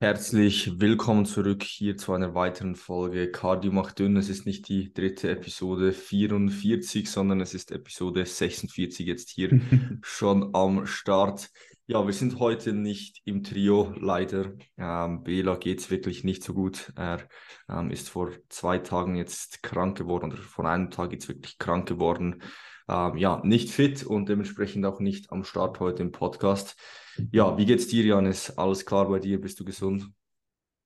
Herzlich willkommen zurück hier zu einer weiteren Folge Cardio macht dünn. Es ist nicht die dritte Episode 44, sondern es ist Episode 46 jetzt hier schon am Start. Ja, wir sind heute nicht im Trio, leider. Ähm, Bela geht es wirklich nicht so gut. Er ähm, ist vor zwei Tagen jetzt krank geworden oder vor einem Tag jetzt wirklich krank geworden. Ähm, ja, nicht fit und dementsprechend auch nicht am Start heute im Podcast. Ja, wie geht's dir, Janis? Alles klar bei dir? Bist du gesund?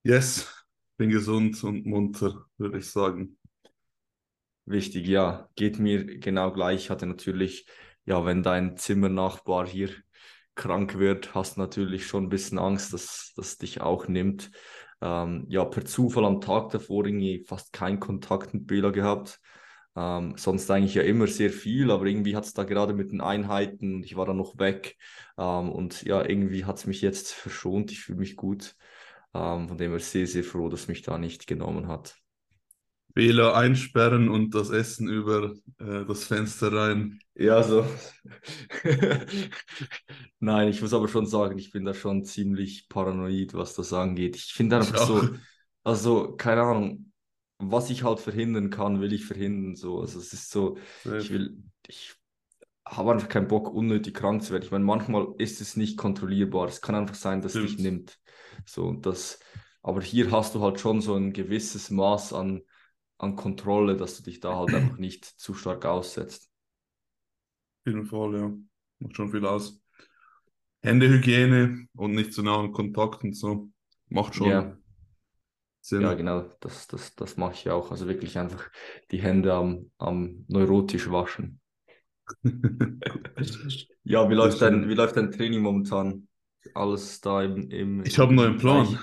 Yes, bin gesund und munter, würde ich sagen. Wichtig, ja. Geht mir genau gleich. Ich hatte natürlich, ja, wenn dein Zimmernachbar hier krank wird, hast natürlich schon ein bisschen Angst, dass das dich auch nimmt. Ähm, ja, per Zufall am Tag davor irgendwie fast keinen Kontakt mit Bela gehabt. Ähm, sonst eigentlich ja immer sehr viel, aber irgendwie hat es da gerade mit den Einheiten, ich war da noch weg ähm, und ja, irgendwie hat es mich jetzt verschont. Ich fühle mich gut. Ähm, von dem her sehr, sehr froh, dass mich da nicht genommen hat. Wähler einsperren und das Essen über äh, das Fenster rein. Ja, so. Nein, ich muss aber schon sagen, ich bin da schon ziemlich paranoid, was das angeht. Ich finde einfach so, also keine Ahnung, was ich halt verhindern kann, will ich verhindern. So. Also es ist so, ja. ich will, ich habe einfach keinen Bock, unnötig krank zu werden. Ich meine, manchmal ist es nicht kontrollierbar. Es kann einfach sein, dass es dich nimmt. So, das, aber hier hast du halt schon so ein gewisses Maß an, an Kontrolle, dass du dich da halt einfach nicht zu stark aussetzt. Auf jeden Fall, ja. Macht schon viel aus. Händehygiene und nicht zu nahen Kontakt und so. Macht schon ja. Sinn. Ja, genau, das, das, das mache ich auch. Also wirklich einfach die Hände am, am neurotisch waschen. ja, wie läuft, dein, wie läuft dein Training momentan? Alles da im. im ich habe einen neuen Plan.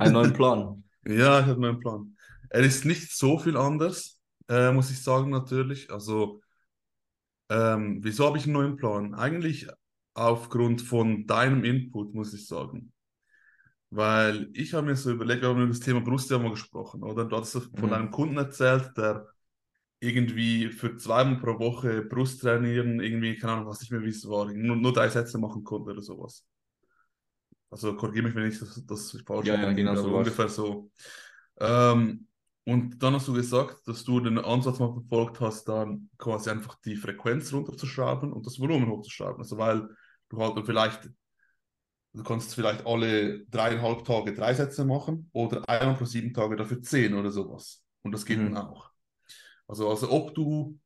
Einen neuen Plan. ja, ich habe einen neuen Plan. Er ist nicht so viel anders, äh, muss ich sagen, natürlich. Also, ähm, wieso habe ich einen neuen Plan? Eigentlich aufgrund von deinem Input, muss ich sagen. Weil ich habe mir so überlegt, wir haben über das Thema Brust ja mal gesprochen, oder? Du hast von mhm. einem Kunden erzählt, der irgendwie für zweimal pro Woche Brust trainieren, irgendwie, keine Ahnung, was nicht mehr wie es war, nur, nur drei Sätze machen konnte oder sowas. Also korrigiere mich, wenn ich das, das falsch ja, ja, genau so ungefähr so. Ähm, und dann hast du gesagt, dass du den Ansatz mal verfolgt hast, dann quasi einfach die Frequenz runterzuschrauben und das Volumen hochzuschrauben. Also weil du halt dann vielleicht, du kannst vielleicht alle dreieinhalb Tage drei Sätze machen oder einmal pro sieben Tage dafür zehn oder sowas. Und das geht mhm. dann auch. Also, also ob du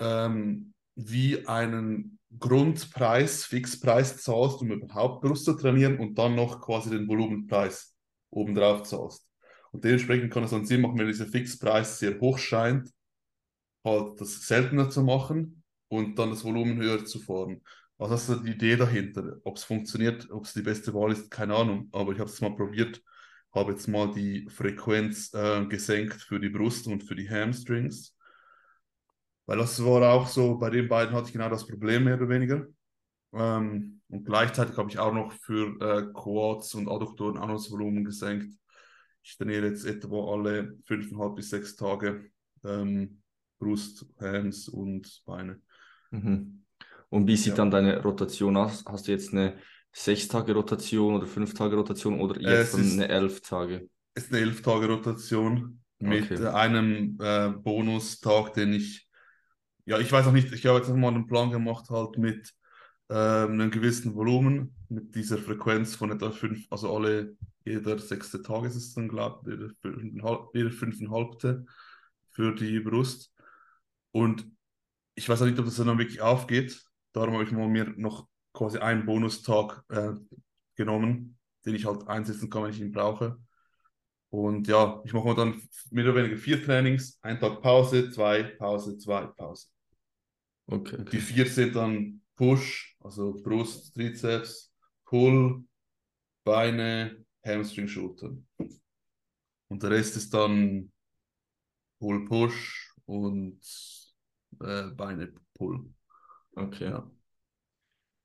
ähm, wie einen Grundpreis, Fixpreis zahlst, um überhaupt Brust zu trainieren und dann noch quasi den Volumenpreis obendrauf zahlst. Und dementsprechend kann es dann Sinn machen, wenn dieser Fixpreis sehr hoch scheint, halt das seltener zu machen und dann das Volumen höher zu fahren. Was ist die Idee dahinter? Ob es funktioniert, ob es die beste Wahl ist, keine Ahnung. Aber ich habe es mal probiert habe jetzt mal die Frequenz äh, gesenkt für die Brust und für die Hamstrings. Weil das war auch so, bei den beiden hatte ich genau das Problem, mehr oder weniger. Ähm, und gleichzeitig habe ich auch noch für äh, Quads und Adduktoren auch noch das Volumen gesenkt. Ich trainiere jetzt etwa alle fünfeinhalb bis sechs Tage ähm, Brust, Hams und Beine. Mhm. Und wie sieht ja. dann deine Rotation aus? Hast du jetzt eine sechs Tage Rotation oder fünf Tage Rotation oder jetzt äh, eine elf Tage? Es ist eine elf Tage Rotation mit okay. einem äh, Bonustag, den ich, ja, ich weiß auch nicht, ich habe jetzt mal einen Plan gemacht, halt mit äh, einem gewissen Volumen, mit dieser Frequenz von etwa fünf, also alle, jeder sechste Tag ist es dann, glaube ich, jeder fünfeinhalbte für die Brust. Und ich weiß auch nicht, ob das dann wirklich aufgeht. Darum habe ich mal mir noch quasi einen Bonustag äh, genommen, den ich halt einsetzen kann, wenn ich ihn brauche. Und ja, ich mache dann mehr oder weniger vier Trainings, ein Tag Pause, zwei, Pause, zwei, Pause. Okay, okay. Die vier sind dann Push, also Brust, Trizeps, Pull, Beine, Hamstring, Schultern. Und der Rest ist dann Pull, Push und äh, Beine, Pull. Okay. Ja.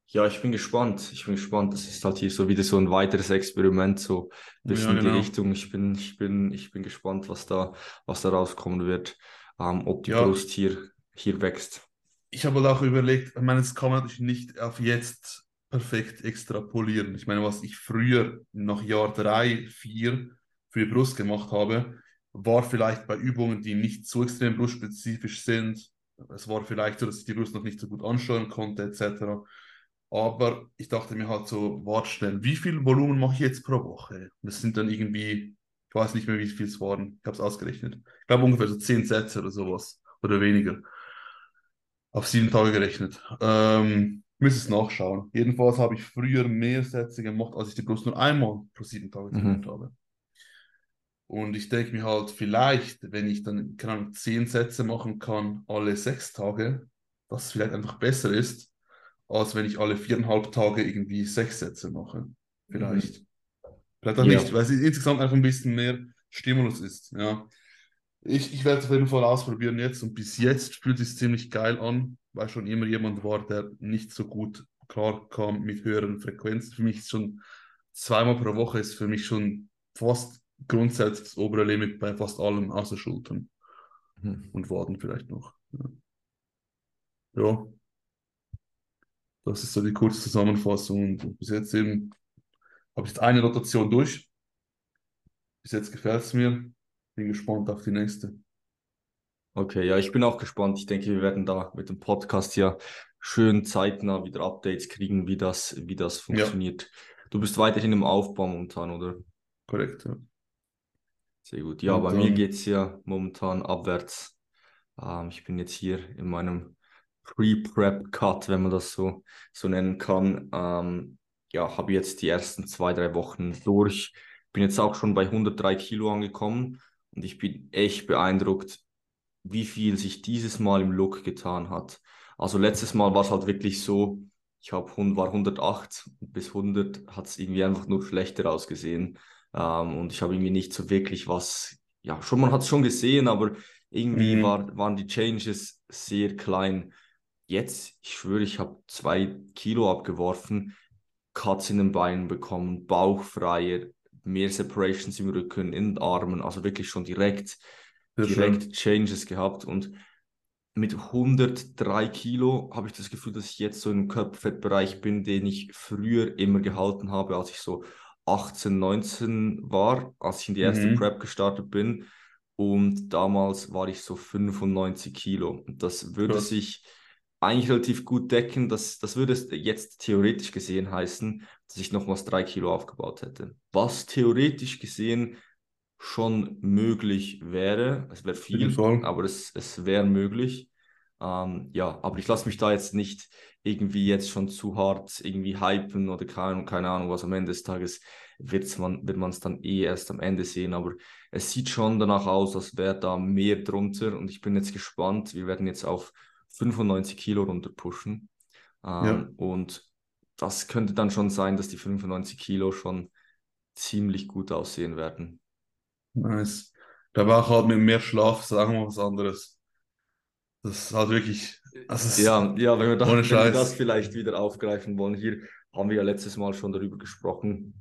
Ja, ich bin gespannt. Ich bin gespannt. Das ist halt hier so wieder so ein weiteres Experiment, so ein bisschen ja, genau. in die. Richtung. Ich bin, ich bin, ich bin gespannt, was da, was da rauskommen wird, ähm, ob die ja. Brust hier, hier wächst. Ich habe halt auch überlegt, ich meine, es kann man natürlich nicht auf jetzt perfekt extrapolieren. Ich meine, was ich früher nach Jahr drei, vier für die Brust gemacht habe, war vielleicht bei Übungen, die nicht so extrem brustspezifisch sind. Es war vielleicht so, dass ich die Brust noch nicht so gut ansteuern konnte, etc. Aber ich dachte mir halt so, warte schnell, wie viel Volumen mache ich jetzt pro Woche? Das sind dann irgendwie, ich weiß nicht mehr, wie viel es waren. Ich habe es ausgerechnet. Ich glaube ungefähr so zehn Sätze oder sowas. Oder weniger. Auf sieben Tage gerechnet. Ähm, müsste es nachschauen. Jedenfalls habe ich früher mehr Sätze gemacht, als ich die Brust nur einmal pro sieben Tage Mhm. trainiert habe. Und ich denke mir halt, vielleicht, wenn ich dann, keine Ahnung, zehn Sätze machen kann, alle sechs Tage, dass es vielleicht einfach besser ist, als wenn ich alle viereinhalb Tage irgendwie sechs Sätze mache. Vielleicht. Vielleicht auch Ja. nicht, weil es insgesamt einfach ein bisschen mehr Stimulus ist. Ja. Ich, ich werde es auf jeden Fall ausprobieren jetzt und bis jetzt fühlt es sich ziemlich geil an, weil schon immer jemand war, der nicht so gut klar kam mit höheren Frequenzen. Für mich ist schon zweimal pro Woche ist für mich schon fast grundsätzlich das obere Limit bei fast allem außer Schultern Mhm. und Waden vielleicht noch. Ja. ja. Das ist so die kurze Zusammenfassung. Und bis jetzt eben habe ich jetzt eine Rotation durch. Bis jetzt gefällt es mir. Bin gespannt auf die nächste. Okay, ja, ich bin auch gespannt. Ich denke, wir werden da mit dem Podcast ja schön zeitnah wieder Updates kriegen, wie das, wie das funktioniert. Du bist weiterhin im Aufbau momentan, oder? Korrekt, ja. Sehr gut. Ja, Und bei mir dann- geht es ja momentan abwärts. Ähm, ich bin jetzt hier in meinem Pre-Prep-Cut, wenn man das so, so nennen kann. Ähm, ja, habe jetzt die ersten zwei, drei Wochen durch. Bin jetzt auch schon bei 103 Kilo angekommen und ich bin echt beeindruckt, wie viel sich dieses Mal im Look getan hat. Also letztes Mal war es halt wirklich so, ich hab, war 108 und bis 100 hat es irgendwie einfach nur schlechter ausgesehen. Ähm, und ich habe irgendwie nicht so wirklich was, ja, schon, man hat es schon gesehen, aber irgendwie Mhm. war, waren die Changes sehr klein. Jetzt, ich schwöre, ich habe zwei Kilo abgeworfen, Cuts in den Beinen bekommen, Bauch freier, mehr Separations im Rücken, in den Armen, also wirklich schon direkt, Sehr direkt schön. Changes gehabt und mit 103 Kilo habe ich das Gefühl, dass ich jetzt so im Körperfettbereich bin, den ich früher immer gehalten habe, als ich so 18, 19 war, als ich in die erste Mhm. Prep gestartet bin. Und damals war ich so 95 Kilo. Und das würde Krass. sich eigentlich relativ gut decken. Das, das würde es jetzt theoretisch gesehen heißen, dass ich nochmals drei Kilo aufgebaut hätte. Was theoretisch gesehen schon möglich wäre. Es wäre viel, aber es, es wäre möglich. Ähm, ja, aber ich lasse mich da jetzt nicht irgendwie jetzt schon zu hart irgendwie hypen oder keine, keine Ahnung, was am Ende des Tages wird's man, wird man es dann eh erst am Ende sehen. Aber es sieht schon danach aus, als wäre da mehr drunter und ich bin jetzt gespannt. Wir werden jetzt auf 95 Kilo runter pushen. Ähm, Ja. Und das könnte dann schon sein, dass die 95 Kilo schon ziemlich gut aussehen werden. Nice. Da war auch halt mit mehr Schlaf, sagen wir was anderes. Das ist halt wirklich, es ist Ja, ja, wenn wir, da, wenn wir das vielleicht wieder aufgreifen wollen, hier haben wir ja letztes Mal schon darüber gesprochen.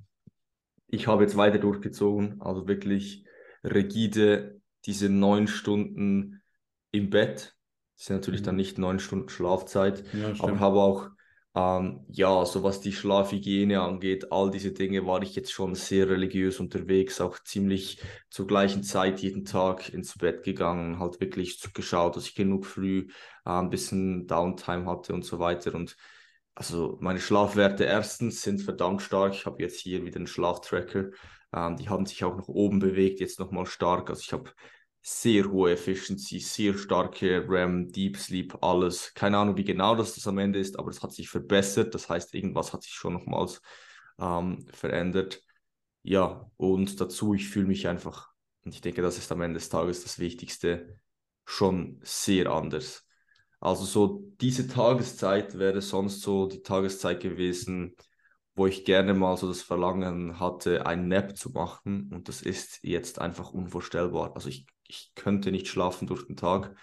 Ich habe jetzt weiter durchgezogen, also wirklich rigide diese neun Stunden im Bett. Das sind natürlich dann Mhm. nicht neun Stunden Schlafzeit, Ja, aber habe auch, ähm, ja, so was die Schlafhygiene angeht, all diese Dinge war ich jetzt schon sehr religiös unterwegs, auch ziemlich zur gleichen Zeit jeden Tag ins Bett gegangen, halt wirklich geschaut, dass ich genug früh äh, ein bisschen Downtime hatte und so weiter. Und also meine Schlafwerte erstens sind verdammt stark. Ich habe jetzt hier wieder einen Schlaftracker. Ähm, die haben sich auch nach oben bewegt, jetzt nochmal stark. Also ich habe sehr hohe Efficiency, sehr starke REM, Deep Sleep, alles. Keine Ahnung, wie genau das, das am Ende ist, aber es hat sich verbessert. Das heißt, irgendwas hat sich schon nochmals ähm, verändert. Ja, und dazu, ich fühle mich einfach, und ich denke, das ist am Ende des Tages das Wichtigste, schon sehr anders. Also so diese Tageszeit wäre sonst so die Tageszeit gewesen, wo ich gerne mal so das Verlangen hatte, einen Nap zu machen. Und das ist jetzt einfach unvorstellbar. Also ich, ich könnte nicht schlafen durch den Tag.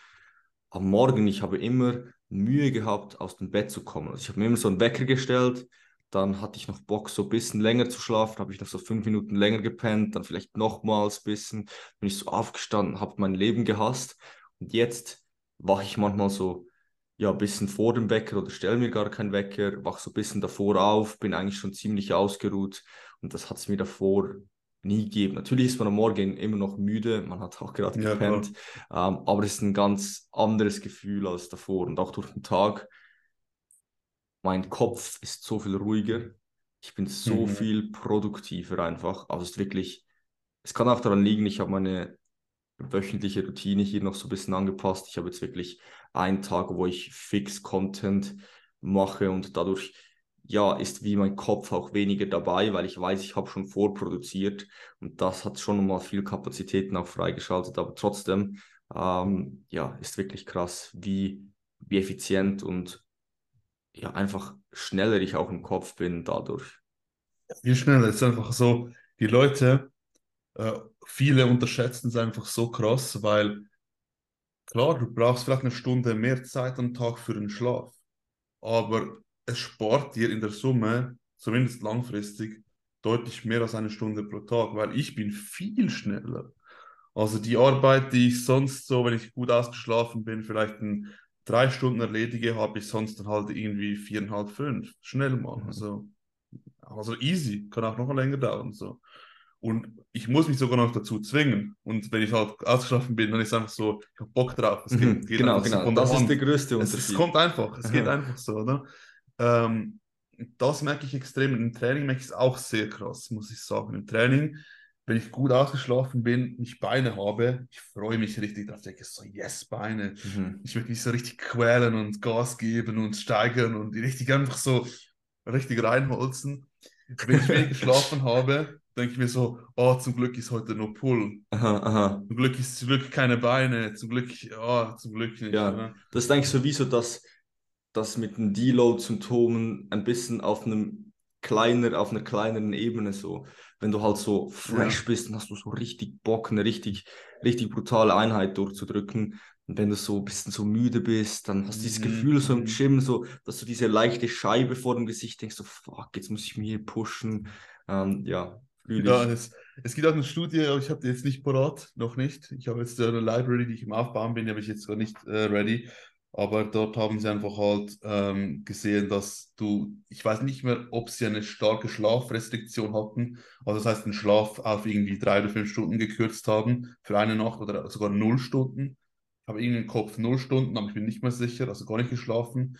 Am Morgen, ich habe immer Mühe gehabt, aus dem Bett zu kommen. Also ich habe mir immer so einen Wecker gestellt, dann hatte ich noch Bock, so ein bisschen länger zu schlafen, habe ich noch so fünf Minuten länger gepennt, dann vielleicht nochmals ein bisschen, bin ich so aufgestanden, habe mein Leben gehasst. Und jetzt wache ich manchmal so ja, ein bisschen vor dem Wecker oder stelle mir gar keinen Wecker, wach so ein bisschen davor auf, bin eigentlich schon ziemlich ausgeruht und das hat es mir davor nie gegeben. Natürlich ist man am Morgen immer noch müde, man hat auch gerade ja, gepennt, ähm, aber es ist ein ganz anderes Gefühl als davor und auch durch den Tag. Mein Kopf ist so viel ruhiger, ich bin so mhm. viel produktiver einfach. Also es ist wirklich, es kann auch daran liegen, ich habe meine wöchentliche Routine hier noch so ein bisschen angepasst. Ich habe jetzt wirklich einen Tag, wo ich fix Content mache und dadurch ja, ist wie mein Kopf auch weniger dabei, weil ich weiß, ich habe schon vorproduziert und das hat schon mal viel Kapazitäten auch freigeschaltet, aber trotzdem, ähm, ja, ist wirklich krass, wie, wie effizient und ja, einfach schneller ich auch im Kopf bin dadurch. Viel schneller, ist einfach so, die Leute, äh, viele unterschätzen es einfach so krass, weil klar, du brauchst vielleicht eine Stunde mehr Zeit am Tag für den Schlaf, aber es spart dir in der Summe, zumindest langfristig, deutlich mehr als eine Stunde pro Tag, weil ich bin viel schneller. Also die Arbeit, die ich sonst so, wenn ich gut ausgeschlafen bin, vielleicht in drei Stunden erledige, habe ich sonst dann halt irgendwie viereinhalb, fünf. Schnell mal. Mhm. Also, also easy, kann auch noch länger dauern. So. Und ich muss mich sogar noch dazu zwingen. Und wenn ich halt ausgeschlafen bin, dann ist es einfach so, ich habe Bock drauf. Es geht, mhm, geht genau, genau. So das ist der größte Unterschied. Es, es kommt einfach, es Aha. geht einfach so, oder? Ähm, das merke ich extrem. Im Training merke ich es auch sehr krass, muss ich sagen. Im Training, wenn ich gut ausgeschlafen bin, ich Beine habe, ich freue mich richtig darauf. Ich denke so, yes, Beine. Mhm. Ich möchte mich so richtig quälen und Gas geben und steigern und richtig einfach so richtig reinholzen. Wenn ich wenig geschlafen habe, denke ich mir so, oh, zum Glück ist heute nur Pull. Aha, aha. Zum Glück ist zum Glück keine Beine, zum Glück, oh, zum Glück nicht. Ja, oder? das ist eigentlich sowieso das, das mit den Deload-Symptomen ein bisschen auf einem kleiner, auf einer kleineren Ebene so. Wenn du halt so fresh ja. bist, dann hast du so richtig Bock, eine richtig, richtig brutale Einheit durchzudrücken. Und wenn du so ein bisschen so müde bist, dann hast du dieses Gefühl so im mhm. Gym, so, dass du diese leichte Scheibe vor dem Gesicht denkst, so fuck, jetzt muss ich mich hier pushen. Ähm, ja, ja, es, es gibt auch eine Studie, aber ich habe die jetzt nicht parat, noch nicht. Ich habe jetzt eine Library, die ich im Aufbauen bin, die habe ich jetzt gar nicht äh, ready. Aber dort haben sie einfach halt ähm, gesehen, dass du, ich weiß nicht mehr, ob sie eine starke Schlafrestriktion hatten, also das heißt, den Schlaf auf irgendwie drei oder fünf Stunden gekürzt haben für eine Nacht oder sogar null Stunden. Ich habe irgendwie im Kopf null Stunden, aber ich bin nicht mehr sicher, also gar nicht geschlafen.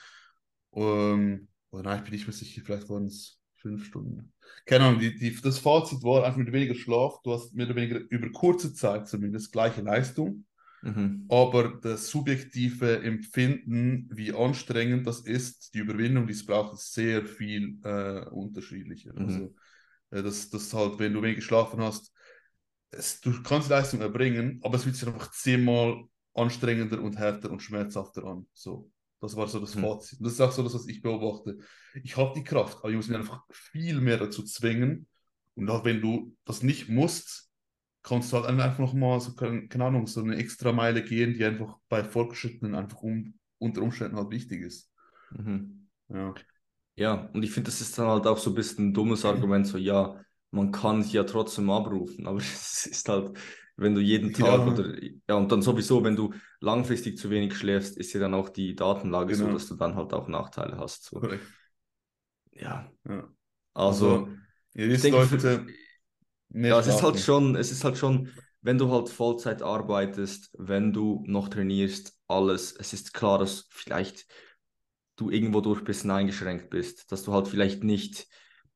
Ähm, oder nein, ich bin nicht mehr sicher, vielleicht waren es fünf Stunden. Keine Ahnung, die, die, das Fazit war einfach mit weniger Schlaf, du hast mehr oder weniger über kurze Zeit zumindest gleiche Leistung Mhm. Aber das subjektive Empfinden, wie anstrengend das ist, die Überwindung, die es braucht, ist sehr viel äh, unterschiedlicher. Mhm. Also, äh, das, das halt, wenn du wenig geschlafen hast, es, du kannst Leistung erbringen, aber es fühlt sich einfach zehnmal anstrengender und härter und schmerzhafter an. So. Das war so das mhm. Fazit. Und das ist auch so das, was ich beobachte. Ich habe die Kraft, aber ich muss mich einfach viel mehr dazu zwingen. Und auch wenn du das nicht musst, kannst du halt einfach nochmal so, keine Ahnung, so eine extra Meile gehen, die einfach bei Fortgeschrittenen einfach um, unter Umständen halt wichtig ist. Mhm. Ja. Ja, und ich finde, das ist dann halt auch so ein bisschen ein dummes Argument, so ja, man kann ja trotzdem abrufen, aber es ist halt, wenn du jeden Tag ja. oder ja, und dann sowieso, wenn du langfristig zu wenig schläfst, ist ja dann auch die Datenlage genau. so, dass du dann halt auch Nachteile hast. So. Ja. ja. Also, also ich denke, Leute, ja, es ist halt schon, es ist halt schon, wenn du halt Vollzeit arbeitest, wenn du noch trainierst, alles, es ist klar, dass vielleicht du irgendwo durch ein bisschen eingeschränkt bist, dass du halt vielleicht nicht,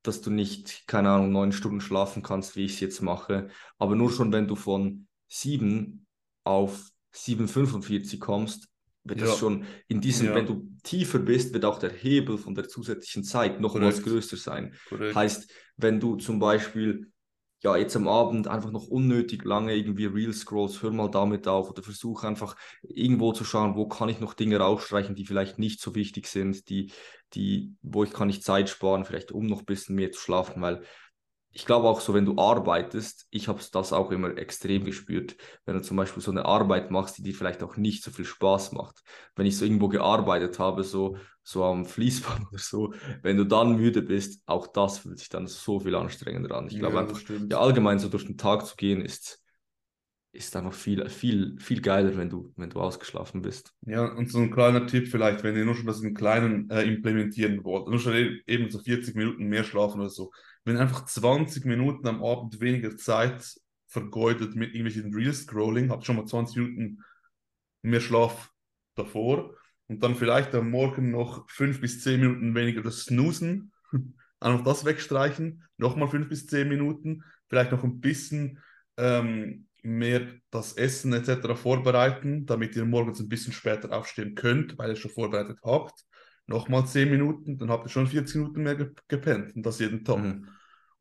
dass du nicht, keine Ahnung, neun Stunden schlafen kannst, wie ich es jetzt mache, aber nur schon, wenn du von sieben auf 7,45 kommst, wird ja. das schon in diesem, ja. wenn du tiefer bist, wird auch der Hebel von der zusätzlichen Zeit noch was größer sein. Korrekt. Heißt, wenn du zum Beispiel ja, jetzt am Abend einfach noch unnötig lange irgendwie Real Scrolls, hör mal damit auf oder versuche einfach irgendwo zu schauen, wo kann ich noch Dinge rausstreichen, die vielleicht nicht so wichtig sind, die, die, wo ich kann ich Zeit sparen, vielleicht um noch ein bisschen mehr zu schlafen, weil ich glaube auch so, wenn du arbeitest, ich habe das auch immer extrem gespürt, wenn du zum Beispiel so eine Arbeit machst, die dir vielleicht auch nicht so viel Spaß macht. Wenn ich so irgendwo gearbeitet habe, so, so am Fließband oder so, wenn du dann müde bist, auch das fühlt sich dann so viel anstrengender an. Ich glaube ja, einfach, ja, allgemein so durch den Tag zu gehen ist, ist einfach viel, viel, viel geiler, wenn du, wenn du ausgeschlafen bist. Ja, und so ein kleiner Tipp vielleicht, wenn ihr nur schon das in Kleinen äh, implementieren wollt, nur schon e-, eben so 40 Minuten mehr schlafen oder so, wenn einfach 20 Minuten am Abend weniger Zeit vergeudet mit irgendwelchen Real-Scrolling, habt schon mal 20 Minuten mehr Schlaf davor und dann vielleicht am Morgen noch 5 bis 10 Minuten weniger das Snoosen, einfach das wegstreichen, nochmal 5 bis 10 Minuten, vielleicht noch ein bisschen ähm, mehr das Essen etc. vorbereiten, damit ihr morgens ein bisschen später aufstehen könnt, weil ihr schon vorbereitet habt. Nochmal 10 Minuten, dann habt ihr schon 40 Minuten mehr gepennt und das jeden Tag. Mhm.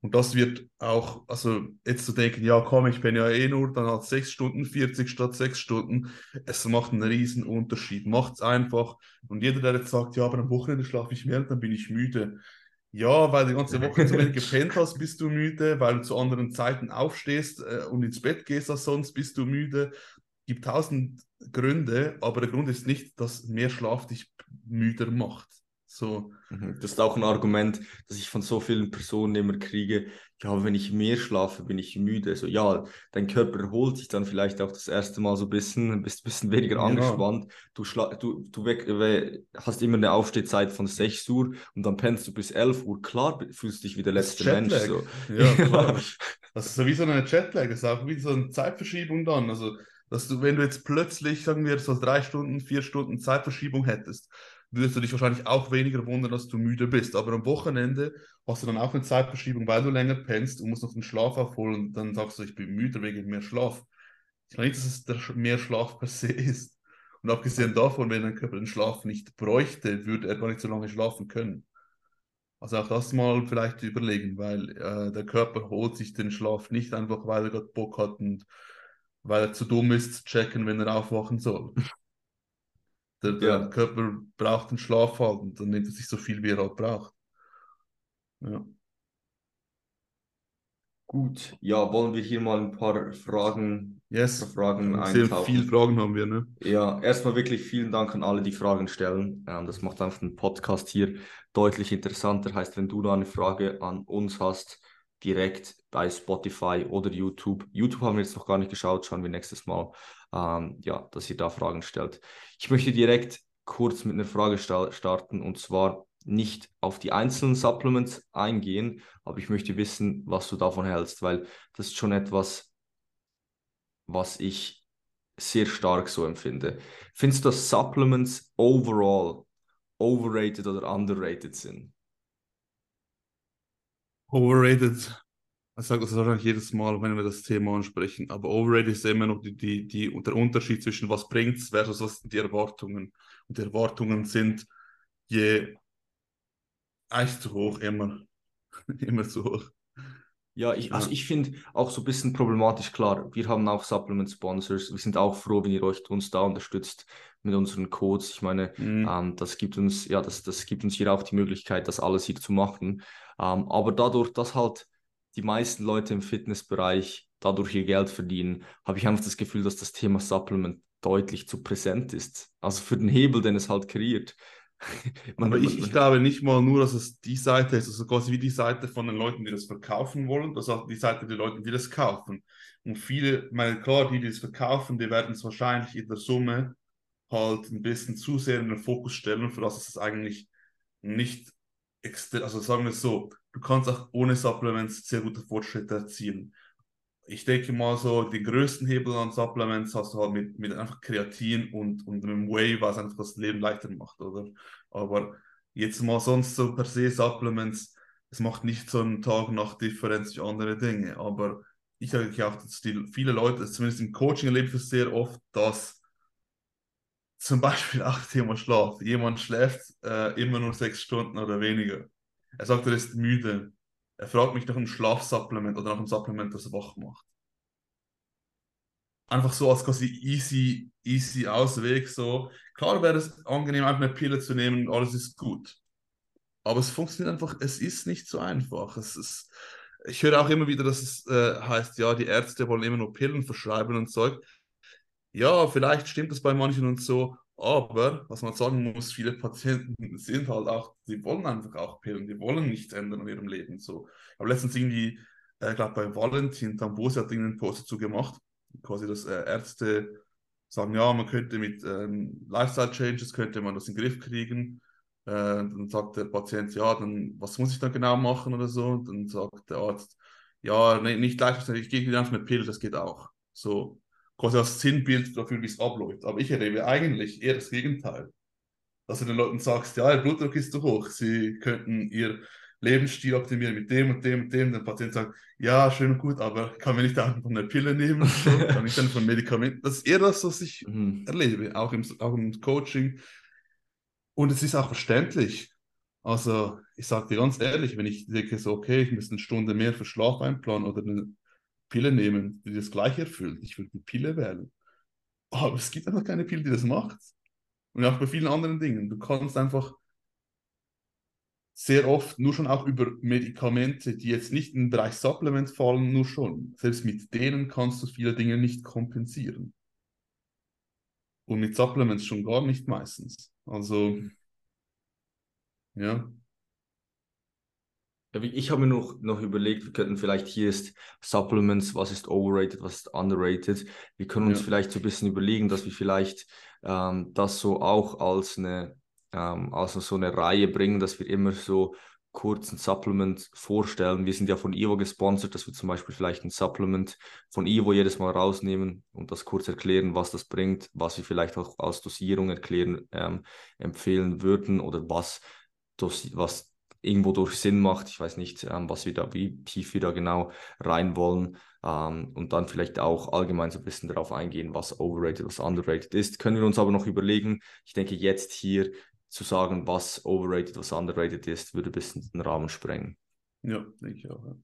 Und das wird auch, also jetzt zu denken, ja komm, ich bin ja eh nur dann halt 6 Stunden 40 statt 6 Stunden, es macht einen riesen Unterschied. Macht es einfach. Und jeder, der jetzt sagt, ja, aber am Wochenende schlafe ich mehr, dann bin ich müde. Ja, weil die ganze Woche zu wenig gepennt hast, bist du müde, weil du zu anderen Zeiten aufstehst äh, und ins Bett gehst als sonst, bist du müde. Gibt tausend Gründe, aber der Grund ist nicht, dass mehr Schlaf dich müder macht. So. Mhm. Das ist auch ein Argument, das ich von so vielen Personen immer kriege. Ja, wenn ich mehr schlafe, bin ich müde. So, ja, dein Körper erholt sich dann vielleicht auch das erste Mal so ein bisschen, bist ein bisschen weniger angespannt. Du, du, du weg, hast immer eine Aufstehzeit von 6 Uhr und dann pennst du bis 11 Uhr. Klar fühlst du dich wie der letzte Mensch. So. Ja, klar. das ist so wie so eine Jetlag, das ist auch wie so eine Zeitverschiebung dann. Also, dass du, wenn du jetzt plötzlich, sagen wir, so drei Stunden, vier Stunden Zeitverschiebung hättest, würdest du dich wahrscheinlich auch weniger wundern, dass du müde bist. Aber am Wochenende hast du dann auch eine Zeitverschiebung, weil du länger pennst und musst noch den Schlaf aufholen und dann sagst du, ich bin müde wegen mehr Schlaf. Ich meine nicht, dass es der mehr Schlaf per se ist. Und abgesehen davon, wenn dein Körper den Schlaf nicht bräuchte, würde er gar nicht so lange schlafen können. Also auch das mal vielleicht überlegen, weil äh, der Körper holt sich den Schlaf nicht einfach, weil er gerade Bock hat und weil er zu dumm ist, zu checken, wenn er aufwachen soll. Der, der ja. Körper braucht den Schlaf halt und dann nimmt er sich so viel, wie er halt braucht. Ja. Gut, ja, wollen wir hier mal ein paar Fragen, yes. paar Fragen Sehr viele Fragen haben wir, ne? Ja, erstmal wirklich vielen Dank an alle, die Fragen stellen. Das macht einfach den Podcast hier deutlich interessanter. Heißt, wenn du da eine Frage an uns hast, direkt bei Spotify oder YouTube. YouTube haben wir jetzt noch gar nicht geschaut, schauen wir nächstes Mal, ähm, ja, dass ihr da Fragen stellt. Ich möchte direkt kurz mit einer Frage starten und zwar nicht auf die einzelnen Supplements eingehen, aber ich möchte wissen, was du davon hältst, weil das ist schon etwas, was ich sehr stark so empfinde. Findest du, dass Supplements overall overrated oder underrated sind? Overrated. Ich sage das wahrscheinlich jedes Mal, wenn wir das Thema ansprechen. Aber overrated ist immer noch die, die, die, der Unterschied zwischen was bringt es versus was sind die Erwartungen. Und die Erwartungen sind je eigentlich zu hoch, immer. immer zu hoch. Ja, ich, also ich finde auch so ein bisschen problematisch, klar, wir haben auch Supplement-Sponsors, wir sind auch froh, wenn ihr euch uns da unterstützt mit unseren Codes. Ich meine, mhm. ähm, das gibt uns, ja, das, das gibt uns hier auch die Möglichkeit, das alles hier zu machen. Ähm, aber dadurch, dass halt die meisten Leute im Fitnessbereich dadurch ihr Geld verdienen, habe ich einfach das Gefühl, dass das Thema Supplement deutlich zu präsent ist. Also für den Hebel, den es halt kreiert. Man, Aber ich, ich, glaube nicht mal nur, dass es die Seite ist, also quasi wie die Seite von den Leuten, die das verkaufen wollen, das ist auch die Seite der Leute, die das kaufen. Und viele, meine klar, die, die das verkaufen, die werden es wahrscheinlich in der Summe halt ein bisschen zu sehr in den Fokus stellen, für das es eigentlich nicht also sagen wir es so, du kannst auch ohne Supplements sehr gute Fortschritte erzielen. Ich denke mal so, die größten Hebel an Supplements hast du halt mit, mit einfach Kreatin und, und einem Whey, was einfach das Leben leichter macht, oder? Aber jetzt mal sonst so per se Supplements, es macht nicht so einen Tag-Nacht-Differenz wie andere Dinge, aber ich sage auch, dass die, viele Leute, zumindest im Coaching erlebe ich sehr oft, dass zum Beispiel auch Thema Schlaf. Jemand schläft äh, immer nur sechs Stunden oder weniger. Er sagt, er ist müde. Er fragt mich nach einem Schlafsupplement oder nach einem Supplement, das wach macht. Einfach so als quasi easy, easy Ausweg. So. Klar wäre es angenehm, einfach eine Pille zu nehmen und alles ist gut. Aber es funktioniert einfach, es ist nicht so einfach. Es ist, ich höre auch immer wieder, dass es äh, heißt, ja, die Ärzte wollen immer nur Pillen verschreiben und Zeug. Ja, vielleicht stimmt das bei manchen und so, aber was man sagen muss, viele Patienten sind halt auch, die wollen einfach auch Pillen, die wollen nichts ändern in ihrem Leben. So. Habe letztens irgendwie, äh, ich glaube bei Valentin, Tambosi hat einen Post dazu gemacht, quasi, dass äh, Ärzte sagen, ja, man könnte mit ähm, Lifestyle Changes könnte man das in den Griff kriegen. Äh, dann sagt der Patient, ja, dann was muss ich dann genau machen oder so? Und dann sagt der Arzt, ja, nee, nicht Lifestyle, ich dir einfach eine Pille, das geht auch. So quasi das Sinnbild dafür, wie es abläuft. Aber ich erlebe eigentlich eher das Gegenteil. Dass du den Leuten sagst, ja, ihr Blutdruck ist zu hoch, sie könnten ihr Lebensstil optimieren mit dem und dem und dem. Der Patient sagt, ja, schön und gut, aber kann mir nicht einfach eine Pille nehmen? So, kann ich dann von Medikamenten? Das ist eher das, was ich mhm. erlebe, auch im, auch im Coaching. Und es ist auch verständlich. Also, ich sage dir ganz ehrlich, wenn ich denke, so, okay, ich muss eine Stunde mehr für Schlaf einplanen oder eine Pille nehmen, die das gleiche erfüllt, ich würde die Pille wählen. Aber es gibt einfach keine Pille, die das macht. Und auch bei vielen anderen Dingen. Du kannst einfach sehr oft nur schon auch über Medikamente, die jetzt nicht in den Bereich Supplement fallen, nur schon. Selbst mit denen kannst du viele Dinge nicht kompensieren. Und mit Supplements schon gar nicht meistens. Also, ja. Ich habe mir noch, noch überlegt, wir könnten vielleicht hier ist Supplements, was ist overrated, was ist underrated. Wir können uns ja. vielleicht so ein bisschen überlegen, dass wir vielleicht ähm, das so auch als eine ähm, also so eine Reihe bringen, dass wir immer so kurz ein Supplement vorstellen. Wir sind ja von Ivo gesponsert, dass wir zum Beispiel vielleicht ein Supplement von Ivo jedes Mal rausnehmen und das kurz erklären, was das bringt, was wir vielleicht auch als Dosierung erklären, ähm, empfehlen würden oder was, was irgendwo durch Sinn macht. Ich weiß nicht, ähm, was wir da, wie tief wir da genau rein wollen. Ähm, und dann vielleicht auch allgemein so ein bisschen darauf eingehen, was overrated, was underrated ist. Können wir uns aber noch überlegen. Ich denke, jetzt hier zu sagen, was overrated, was underrated ist, würde ein bisschen den Rahmen sprengen. Ja, denke ich auch. Ja.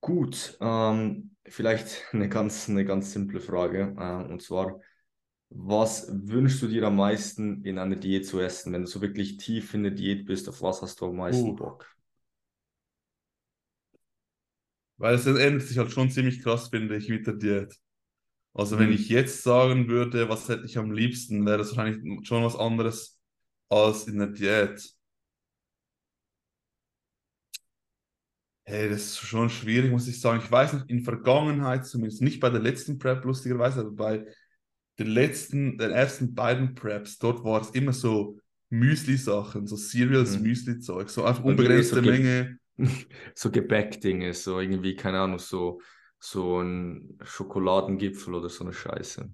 Gut, ähm, vielleicht eine ganz, eine ganz simple Frage. Äh, und zwar, was wünschst du dir am meisten in einer Diät zu essen? Wenn du so wirklich tief in der Diät bist, auf was hast du am meisten uh. Bock? Weil es ändert sich halt schon ziemlich krass, finde ich, mit der Diät. Also wenn mhm. ich jetzt sagen würde, was hätte ich am liebsten, wäre das wahrscheinlich schon was anderes als in der Diät. Hey, das ist schon schwierig, muss ich sagen. Ich weiß nicht, in Vergangenheit, zumindest nicht bei der letzten Prep, lustigerweise, aber bei den letzten, den ersten beiden Preps, dort war es immer so Müsli-Sachen, so Cereals, mhm. Müsli-Zeug, so einfach unbegrenzte so Menge. so Gebäckdinge, so irgendwie, keine Ahnung, so so ein Schokoladengipfel oder so eine Scheiße.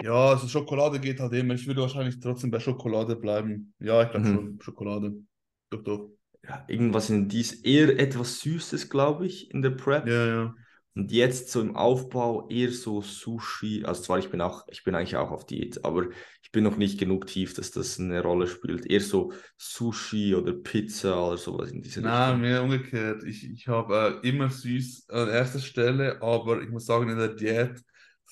Ja, also Schokolade geht halt immer. Ich würde wahrscheinlich trotzdem bei Schokolade bleiben. Ja, ich glaube mhm. schon, Schokolade. Doch, doch. Ja, irgendwas in dies, eher etwas Süßes, glaube ich, in der Prep. Ja, ja. Und jetzt so im Aufbau eher so Sushi. Also zwar, ich bin auch, ich bin eigentlich auch auf Diät, aber ich bin noch nicht genug tief, dass das eine Rolle spielt. Eher so Sushi oder Pizza oder sowas in dieser Nein, Richtung. mehr umgekehrt. Ich, ich habe äh, immer süß an erster Stelle, aber ich muss sagen, in der Diät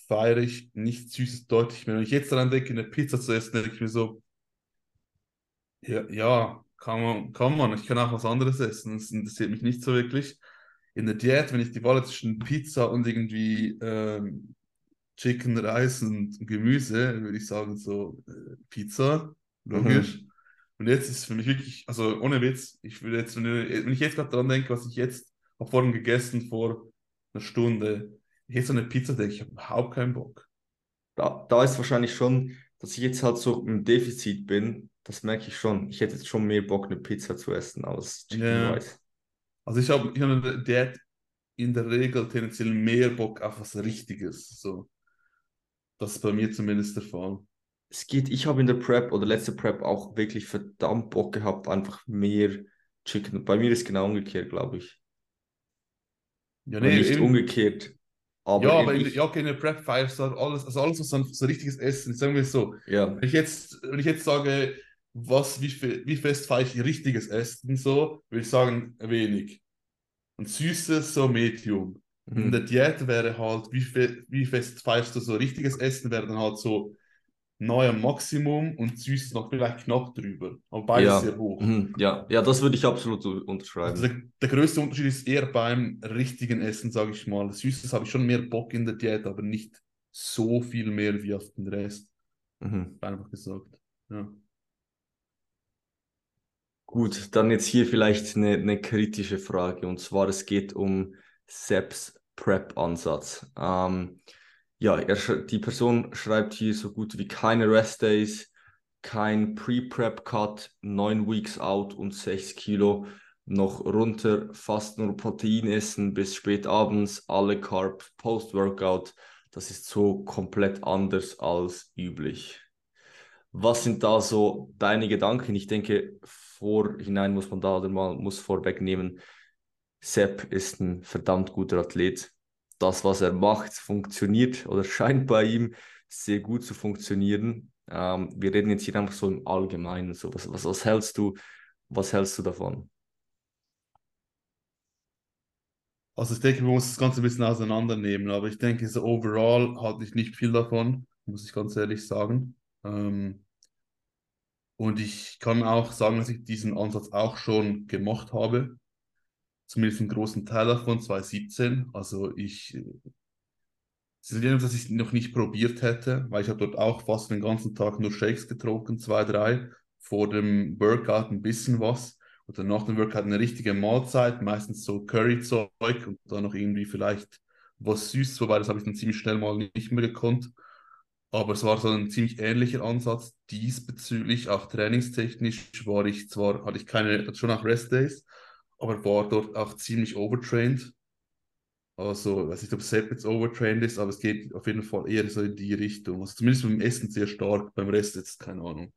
feiere ich nicht Süßes deutlich mehr. Wenn ich jetzt daran denke, eine Pizza zu essen, denke ich mir so, ja, ja kann, man, kann man. Ich kann auch was anderes essen. Das interessiert mich nicht so wirklich in der Diät, wenn ich die Wahl zwischen Pizza und irgendwie ähm, Chicken, Reis und Gemüse, würde ich sagen so äh, Pizza, logisch. Mhm. Und jetzt ist für mich wirklich, also ohne Witz, ich würde jetzt, wenn ich jetzt gerade daran denke, was ich jetzt habe vorhin gegessen vor einer Stunde, ich hätte so eine Pizza, denke ich, habe überhaupt keinen Bock. Da, da ist wahrscheinlich schon, dass ich jetzt halt so im Defizit bin, das merke ich schon. Ich hätte jetzt schon mehr Bock, eine Pizza zu essen als Chicken ja. Rice. Also ich habe ich hab der in der Regel tendenziell mehr Bock auf was Richtiges. So. Das ist bei mir zumindest der Fall. Es geht, ich habe in der Prep oder letzte Prep auch wirklich verdammt Bock gehabt, einfach mehr Chicken. Bei mir ist genau umgekehrt, glaube ich. Ja, nee, nicht eben. umgekehrt. Aber ja, aber in, ja, okay, in der Prep feierst du alles, also alles, was so, so richtiges Essen ist, sagen wir so. Ja. Wenn ich jetzt, wenn ich jetzt sage, was, wie, wie fest fahre ich richtiges Essen so, würde ich sagen, wenig. Und süßes so Medium. Mhm. In der Diät wäre halt, wie, fe wie fest feierst du so richtiges Essen, wäre dann halt so neuer Maximum und süß noch vielleicht knapp drüber. Aber beides ja. sehr hoch. Mhm. Ja. ja, das würde ich absolut unterschreiben. Also der, der, größte Unterschied ist eher beim richtigen Essen, sage ich mal. Süßes habe ich schon mehr Bock in der Diät, aber nicht so viel mehr wie auf den Rest. Mhm. Einfach gesagt. Ja. Gut, dann jetzt hier vielleicht eine, eine kritische Frage und zwar es geht um Seps Prep-Ansatz. Ähm, ja, er, die Person schreibt hier so gut wie keine Rest-Days, kein Pre-Prep-Cut, neun Weeks out und sechs Kilo noch runter, fast nur Protein essen bis spät abends, alle Carbs Post-Workout. Das ist so komplett anders als üblich. Was sind da so deine Gedanken? Ich denke, vorhinein muss man da mal muss vorwegnehmen, Sepp ist ein verdammt guter Athlet. Das, was er macht, funktioniert oder scheint bei ihm sehr gut zu funktionieren. Ähm, wir reden jetzt hier einfach so im Allgemeinen. So, was, was, was hältst du, was hältst du davon? Also ich denke, man muss das Ganze ein bisschen auseinandernehmen, aber ich denke, so overall halte ich nicht viel davon, muss ich ganz ehrlich sagen. Ähm, und ich kann auch sagen, dass ich diesen Ansatz auch schon gemacht habe. Zumindest einen großen Teil davon, 2017. Also ich, es ist etwas, das ich noch nicht probiert hätte, weil ich habe dort auch fast den ganzen Tag nur Shakes getrunken, zwei, drei. Vor dem Workout ein bisschen was oder nach dem Workout eine richtige Mahlzeit, meistens so Curryzeug und dann noch irgendwie vielleicht was süß, wobei das habe ich dann ziemlich schnell mal nicht mehr gekonnt. Aber es war so ein ziemlich ähnlicher Ansatz diesbezüglich, auch trainingstechnisch war ich zwar, hatte ich keine, schon auch Rest-Days, aber war dort auch ziemlich overtrained. Also, ich weiß nicht, ob Sepp jetzt overtrained ist, aber es geht auf jeden Fall eher so in die Richtung. Also zumindest beim Essen sehr stark, beim Rest jetzt keine Ahnung.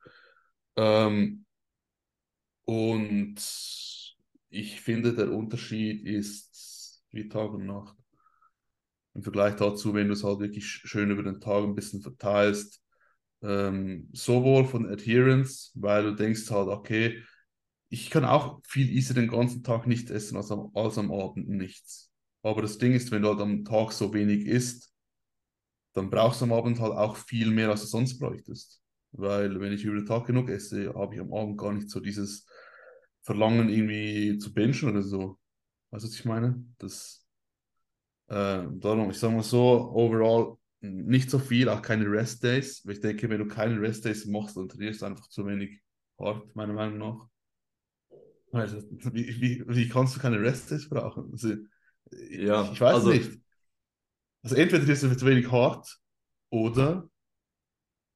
Ähm, und ich finde, der Unterschied ist wie Tag und Nacht. Im Vergleich dazu, wenn du es halt wirklich schön über den Tag ein bisschen verteilst, ähm, sowohl von Adherence, weil du denkst halt, okay, ich kann auch viel easier den ganzen Tag nicht essen als am, als am Abend nichts. Aber das Ding ist, wenn du halt am Tag so wenig isst, dann brauchst du am Abend halt auch viel mehr, als du sonst bräuchtest. Weil wenn ich über den Tag genug esse, habe ich am Abend gar nicht so dieses Verlangen irgendwie zu bingen oder so. Weißt du, was ich meine? Das, äh, darum, ich sage mal so, overall nicht so viel, auch keine Rest Days. Ich denke, wenn du keine Rest Days machst, dann trainierst du einfach zu wenig hart, meiner Meinung nach. Also, wie, wie, wie kannst du keine Rest Days brauchen? Also, ja, ich, ich weiß also, nicht. Also entweder trainierst du zu wenig hart oder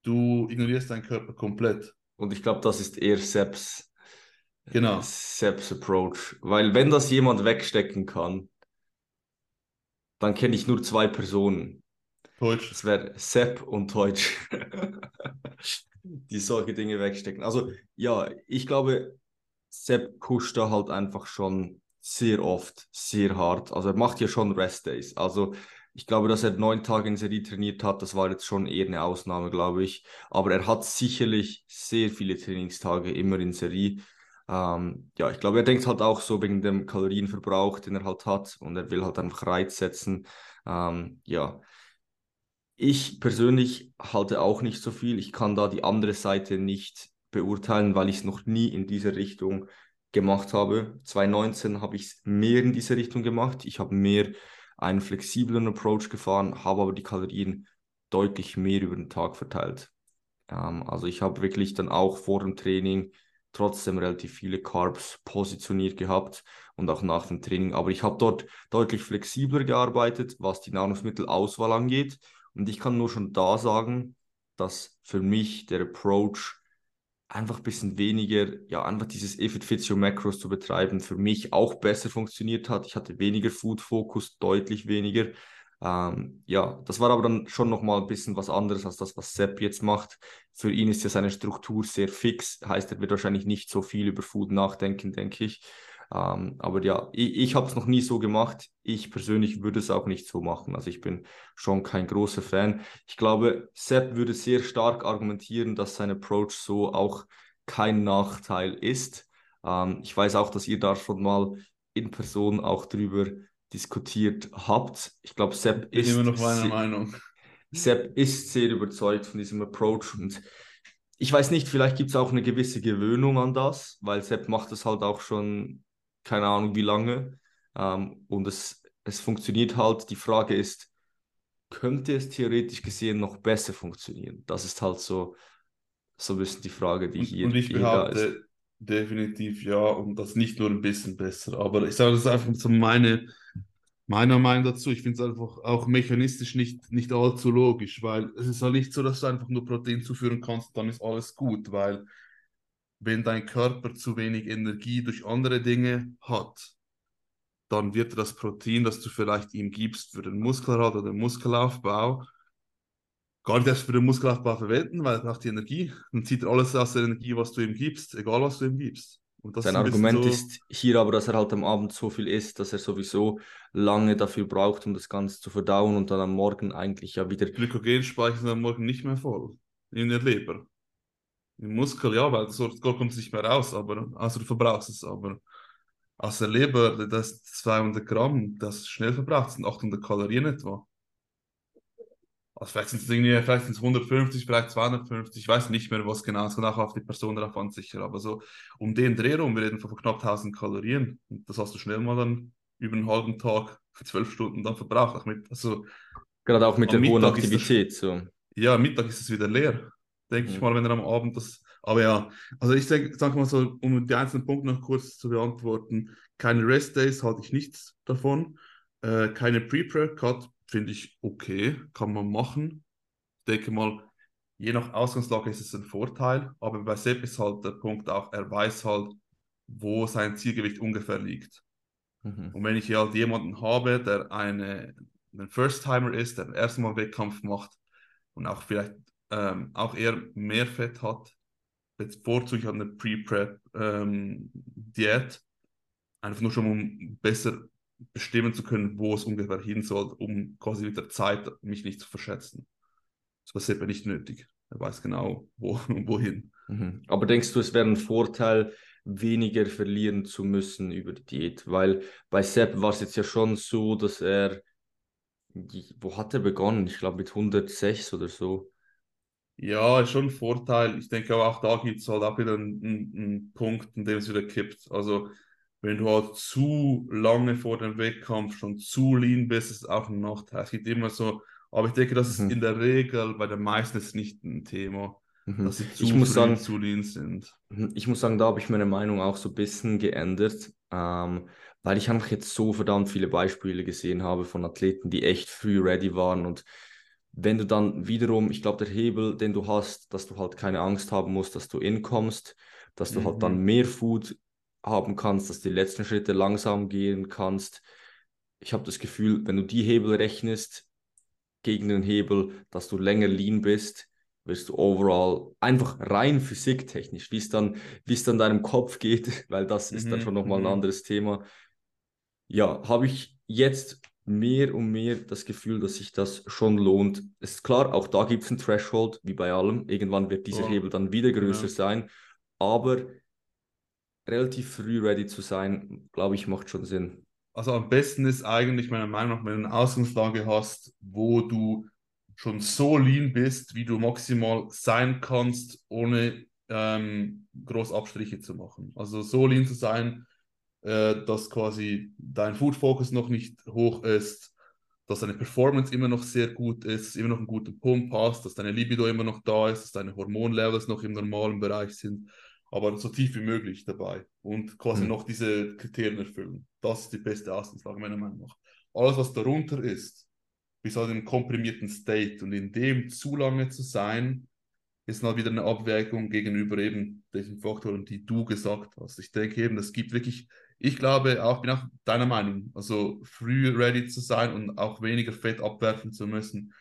du ignorierst deinen Körper komplett. Und ich glaube, das ist eher Seps, genau. Seps Approach. Weil wenn das jemand wegstecken kann, dann kenne ich nur zwei Personen. Deutsch. Das wäre Sepp und Deutsch. die solche Dinge wegstecken. Also ja, ich glaube, Sepp pusht da halt einfach schon sehr oft, sehr hart. Also er macht ja schon Rest Days. Also ich glaube, dass er neun Tage in Serie trainiert hat, das war jetzt schon eher eine Ausnahme, glaube ich. Aber er hat sicherlich sehr viele Trainingstage immer in Serie. Ähm, ja, ich glaube, er denkt halt auch so wegen dem Kalorienverbrauch, den er halt hat und er will halt einfach Reiz setzen. Ähm, ja, ich persönlich halte auch nicht so viel. Ich kann da die andere Seite nicht beurteilen, weil ich es noch nie in diese Richtung gemacht habe. 2019 habe ich es mehr in diese Richtung gemacht. Ich habe mehr einen flexiblen Approach gefahren, habe aber die Kalorien deutlich mehr über den Tag verteilt. Ähm, also ich habe wirklich dann auch vor dem Training trotzdem relativ viele Carbs positioniert gehabt und auch nach dem Training. Aber ich habe dort deutlich flexibler gearbeitet, was die Nahrungsmittelauswahl angeht. Und ich kann nur schon da sagen, dass für mich der Approach einfach ein bisschen weniger, ja, einfach dieses If it macros zu betreiben, für mich auch besser funktioniert hat. Ich hatte weniger Food-Fokus, deutlich weniger. Ähm, ja, das war aber dann schon nochmal ein bisschen was anderes als das, was Sepp jetzt macht. Für ihn ist ja seine Struktur sehr fix, heißt, er wird wahrscheinlich nicht so viel über Food nachdenken, denke ich. Ähm, aber ja, ich, ich habe es noch nie so gemacht. Ich persönlich würde es auch nicht so machen. Also ich bin schon kein großer Fan. Ich glaube, Sepp würde sehr stark argumentieren, dass sein Approach so auch kein Nachteil ist. Ähm, ich weiß auch, dass ihr da schon mal in Person auch drüber diskutiert habt. Ich glaube, Sepp ist. immer noch meiner Meinung. Sepp ist sehr überzeugt von diesem Approach und ich weiß nicht, vielleicht gibt es auch eine gewisse Gewöhnung an das, weil Sepp macht das halt auch schon keine Ahnung wie lange. Ähm, und es, es funktioniert halt. Die Frage ist, könnte es theoretisch gesehen noch besser funktionieren? Das ist halt so, so ein bisschen die Frage, die hier, und ich behaupte definitiv ja und das nicht nur ein bisschen besser. Aber ich sage das einfach so meine, Meiner Meinung dazu, ich finde es einfach auch mechanistisch nicht, nicht allzu logisch, weil es ist halt nicht so, dass du einfach nur Protein zuführen kannst, dann ist alles gut, weil wenn dein Körper zu wenig Energie durch andere Dinge hat, dann wird das Protein, das du vielleicht ihm gibst für den Muskelerhalt oder den Muskelaufbau, gar nicht erst für den Muskelaufbau verwenden, weil er braucht die Energie. Dann zieht er alles aus der Energie, was du ihm gibst, egal was du ihm gibst. Sein Argument so ist hier aber, dass er halt am Abend so viel isst, dass er sowieso lange dafür braucht, um das Ganze zu verdauen und dann am Morgen eigentlich ja wieder. Glykogenspeicher sind am Morgen nicht mehr voll. In der Leber. Im Muskel, ja, weil das kommt nicht mehr raus, aber also du verbrauchst es, aber aus der Leber, das 200 Gramm, das schnell verbraucht, sind 800 Kalorien etwa. Also vielleicht sind es irgendwie, vielleicht sind es 150, vielleicht 250, ich weiß nicht mehr, was genau, es kommt auch auf die Person drauf an, sicher, aber so um den Dreh rum, wir reden von knapp 1000 Kalorien und das hast du schnell mal dann über einen halben Tag für zwölf Stunden dann verbraucht. Auch mit, also, Gerade auch mit der Mittag hohen Aktivität. Das, so. Ja, Mittag ist es wieder leer, denke mhm. ich mal, wenn er am Abend das, aber ja, also ich sage sag mal so, um die einzelnen Punkte noch kurz zu beantworten, keine Rest Days halte ich nichts davon, äh, keine Pre-Prep-Cut finde ich okay, kann man machen. Ich denke mal, je nach Ausgangslage ist es ein Vorteil, aber bei Sepp ist halt der Punkt auch, er weiß halt, wo sein Zielgewicht ungefähr liegt. Mhm. Und wenn ich halt jemanden habe, der eine, ein First-Timer ist, der erstmal Wettkampf macht und auch vielleicht ähm, auch eher mehr Fett hat, bevorzuge ich halt eine Pre-Prep-Diät, ähm, einfach nur schon um besser bestimmen zu können, wo es ungefähr hin soll, um quasi mit der Zeit mich nicht zu verschätzen. Das passiert mir nicht nötig. Er weiß genau, wo, wohin. Mhm. Aber denkst du, es wäre ein Vorteil, weniger verlieren zu müssen über die Diät? Weil bei Sepp war es jetzt ja schon so, dass er, wo hat er begonnen? Ich glaube mit 106 oder so. Ja, ist schon ein Vorteil. Ich denke aber auch da gibt es halt auch wieder einen, einen Punkt, in dem es wieder kippt. Also wenn du halt zu lange vor dem Wettkampf schon zu lean bist, ist es auch ein Nachteil. Es gibt immer so, aber ich denke, das mhm. ist in der Regel bei den meisten ist nicht ein Thema, mhm. dass sie zu, ich muss sagen, zu lean sind. Mhm. Ich muss sagen, da habe ich meine Meinung auch so ein bisschen geändert, ähm, weil ich einfach jetzt so verdammt viele Beispiele gesehen habe von Athleten, die echt früh ready waren und wenn du dann wiederum, ich glaube, der Hebel, den du hast, dass du halt keine Angst haben musst, dass du inkommst, dass du mhm. halt dann mhm. mehr Food haben kannst, dass du die letzten Schritte langsam gehen kannst. Ich habe das Gefühl, wenn du die Hebel rechnest gegen den Hebel, dass du länger lean bist, wirst du overall einfach rein physiktechnisch, wie es dann, wie es dann deinem Kopf geht, weil das ist dann mhm, schon nochmal ein mhm. anderes Thema. Ja, habe ich jetzt mehr und mehr das Gefühl, dass sich das schon lohnt. Es ist klar, auch da gibt es ein Threshold, wie bei allem. Irgendwann wird dieser oh, Hebel dann wieder größer ja. sein. Aber relativ früh ready zu sein, glaube ich, macht schon Sinn. Also am besten ist eigentlich meiner Meinung nach, wenn du eine Ausgangslage hast, wo du schon so lean bist, wie du maximal sein kannst, ohne ähm, groß Abstriche zu machen. Also so lean zu sein, äh, dass quasi dein Food Focus noch nicht hoch ist, dass deine Performance immer noch sehr gut ist, immer noch einen guten Pump hast, dass deine Libido immer noch da ist, dass deine Hormonlevels noch im normalen Bereich sind aber so tief wie möglich dabei und quasi mhm. noch diese Kriterien erfüllen. Das ist die beste Ausgangslage meiner Meinung nach. Alles, was darunter ist, bis halt im komprimierten State und in dem zu lange zu sein, ist halt wieder eine Abwägung gegenüber eben diesen Faktoren, die du gesagt hast. Ich denke eben, das gibt wirklich, ich glaube auch, bin auch deiner Meinung, also früh ready zu sein und auch weniger Fett abwerfen zu müssen,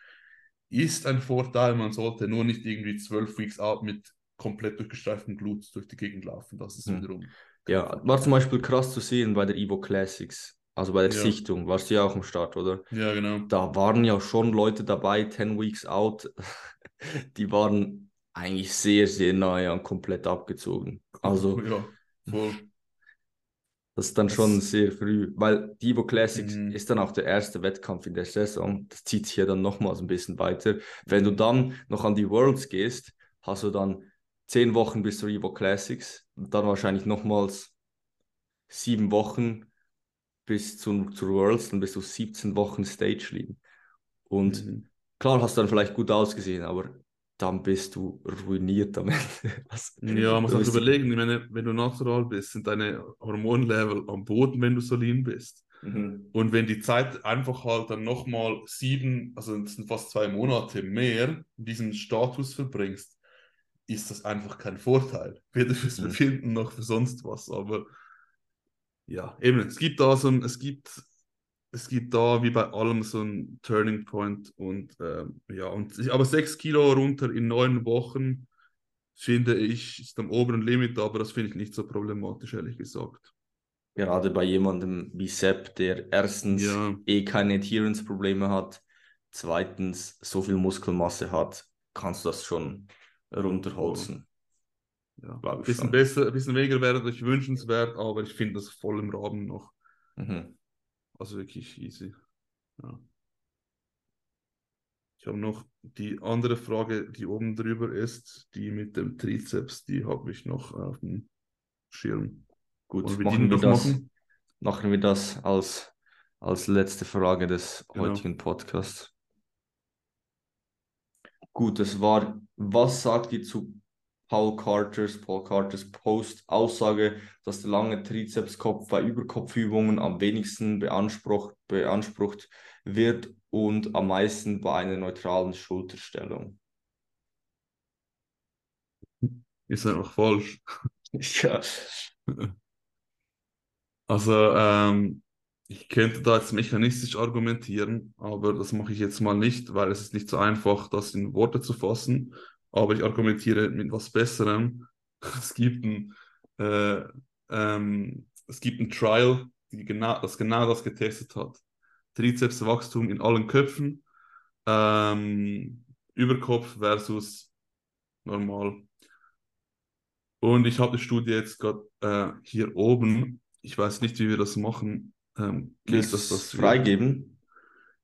ist ein Vorteil. Man sollte nur nicht irgendwie zwölf Weeks out mit komplett durchgestreiften Glut durch die Gegend laufen. Das ist hm. wiederum. Ja, war zum Beispiel krass zu sehen bei der Evo Classics. Also bei der ja. Sichtung, warst du ja auch am Start, oder? Ja, genau. Da waren ja schon Leute dabei, 10 Weeks out, die waren eigentlich sehr, sehr nahe an komplett abgezogen. Also, ja, voll. Das ist dann das schon sehr früh, weil die Evo Classics mhm. ist dann auch der erste Wettkampf in der Saison. Das zieht sich ja dann nochmals ein bisschen weiter. Wenn du dann noch an die Worlds gehst, hast du dann zehn Wochen bis zur Evo Classics und dann wahrscheinlich nochmals sieben Wochen bis zu, zur Worlds, dann bist du 17 Wochen Stage liegen. Und mhm. klar hast du dann vielleicht gut ausgesehen, aber dann bist du ruiniert am Ende. Was, ja, man muss auch überlegen, ich meine, wenn du natural bist, sind deine Hormonlevel am Boden, wenn du so lean bist. Mhm. Und wenn die Zeit einfach halt dann nochmal sieben, also das sind fast zwei Monate mehr in diesem Status verbringst, ist das einfach kein Vorteil. Weder fürs mhm. Befinden noch für sonst was. Aber ja, eben, es gibt da so ein, es gibt, es gibt da wie bei allem so ein Turning Point und ähm, ja, und aber sechs Kilo runter in neun Wochen finde ich, ist am oberen Limit, aber das finde ich nicht so problematisch, ehrlich gesagt. Gerade bei jemandem wie Sepp, der erstens ja. eh keine Adherence-Probleme hat, zweitens so viel Muskelmasse hat, kannst du das schon runterholzen. Ja, ein bisschen schon. besser, ein bisschen weniger wäre natürlich wünschenswert, aber ich finde das voll im Rahmen noch. Mhm. Also wirklich easy. Ja. Ich habe noch die andere Frage, die oben drüber ist, die mit dem Trizeps, die habe ich noch auf dem Schirm. Gut, wir machen wir, das, machen? machen wir das als, als letzte Frage des genau. heutigen Podcasts. Gut, das war, was sagt ihr zu Paul Carters, Paul Carters Post-Aussage, dass der lange Trizepskopf bei Überkopfübungen am wenigsten beansprucht, beansprucht wird und am meisten bei einer neutralen Schulterstellung. Ist einfach falsch. ja. Also, ähm, ich könnte da jetzt mechanistisch argumentieren, aber das mache ich jetzt mal nicht, weil es ist nicht so einfach, das in Worte zu fassen. Aber ich argumentiere mit was Besserem. Es gibt ein, äh, ähm, es gibt ein Trial, die genau, das genau das getestet hat. Trizepswachstum in allen Köpfen, ähm, Überkopf versus normal. Und ich habe die Studie jetzt gerade äh, hier oben. Ich weiß nicht, wie wir das machen. Ähm, Willst das, das freigeben?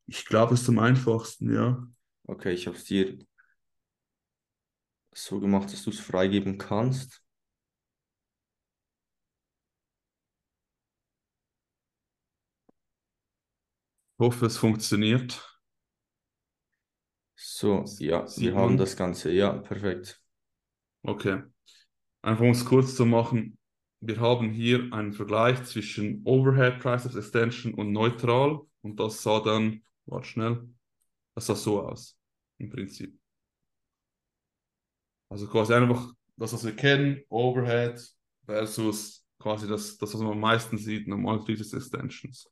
Ich glaube, es ist am einfachsten, ja. Okay, ich habe es dir so gemacht, dass du es freigeben kannst. Ich hoffe, es funktioniert. So, ja, wir haben das Ganze. Ja, perfekt. Okay. Einfach um es kurz zu machen, wir haben hier einen Vergleich zwischen Overhead Triceps Extension und Neutral und das sah dann, warte schnell, das sah so aus, im Prinzip. Also quasi einfach das, was wir kennen, Overhead versus quasi das, das was man am meisten sieht, normal Triceps Extensions.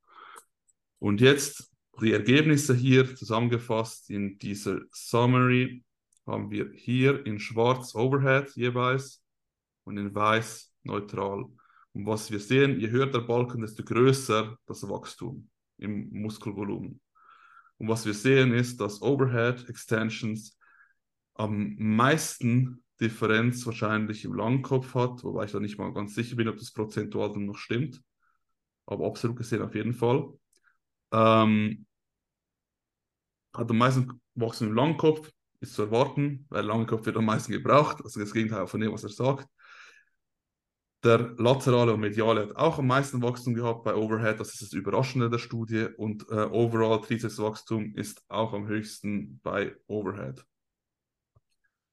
Und jetzt die Ergebnisse hier zusammengefasst in dieser Summary haben wir hier in schwarz Overhead jeweils und in weiß neutral. Und was wir sehen, je höher der Balken, desto größer das Wachstum im Muskelvolumen. Und was wir sehen ist, dass Overhead Extensions am meisten Differenz wahrscheinlich im Langkopf hat, wobei ich da nicht mal ganz sicher bin, ob das prozentual dann noch stimmt. Aber absolut gesehen auf jeden Fall. Ähm, hat am meisten Wachstum im Langkopf, ist zu erwarten, weil Langkopf wird am meisten gebraucht, also das Gegenteil von dem, was er sagt. Der laterale und mediale hat auch am meisten Wachstum gehabt bei Overhead, das ist das Überraschende der Studie. Und äh, overall Trizepswachstum ist auch am höchsten bei Overhead.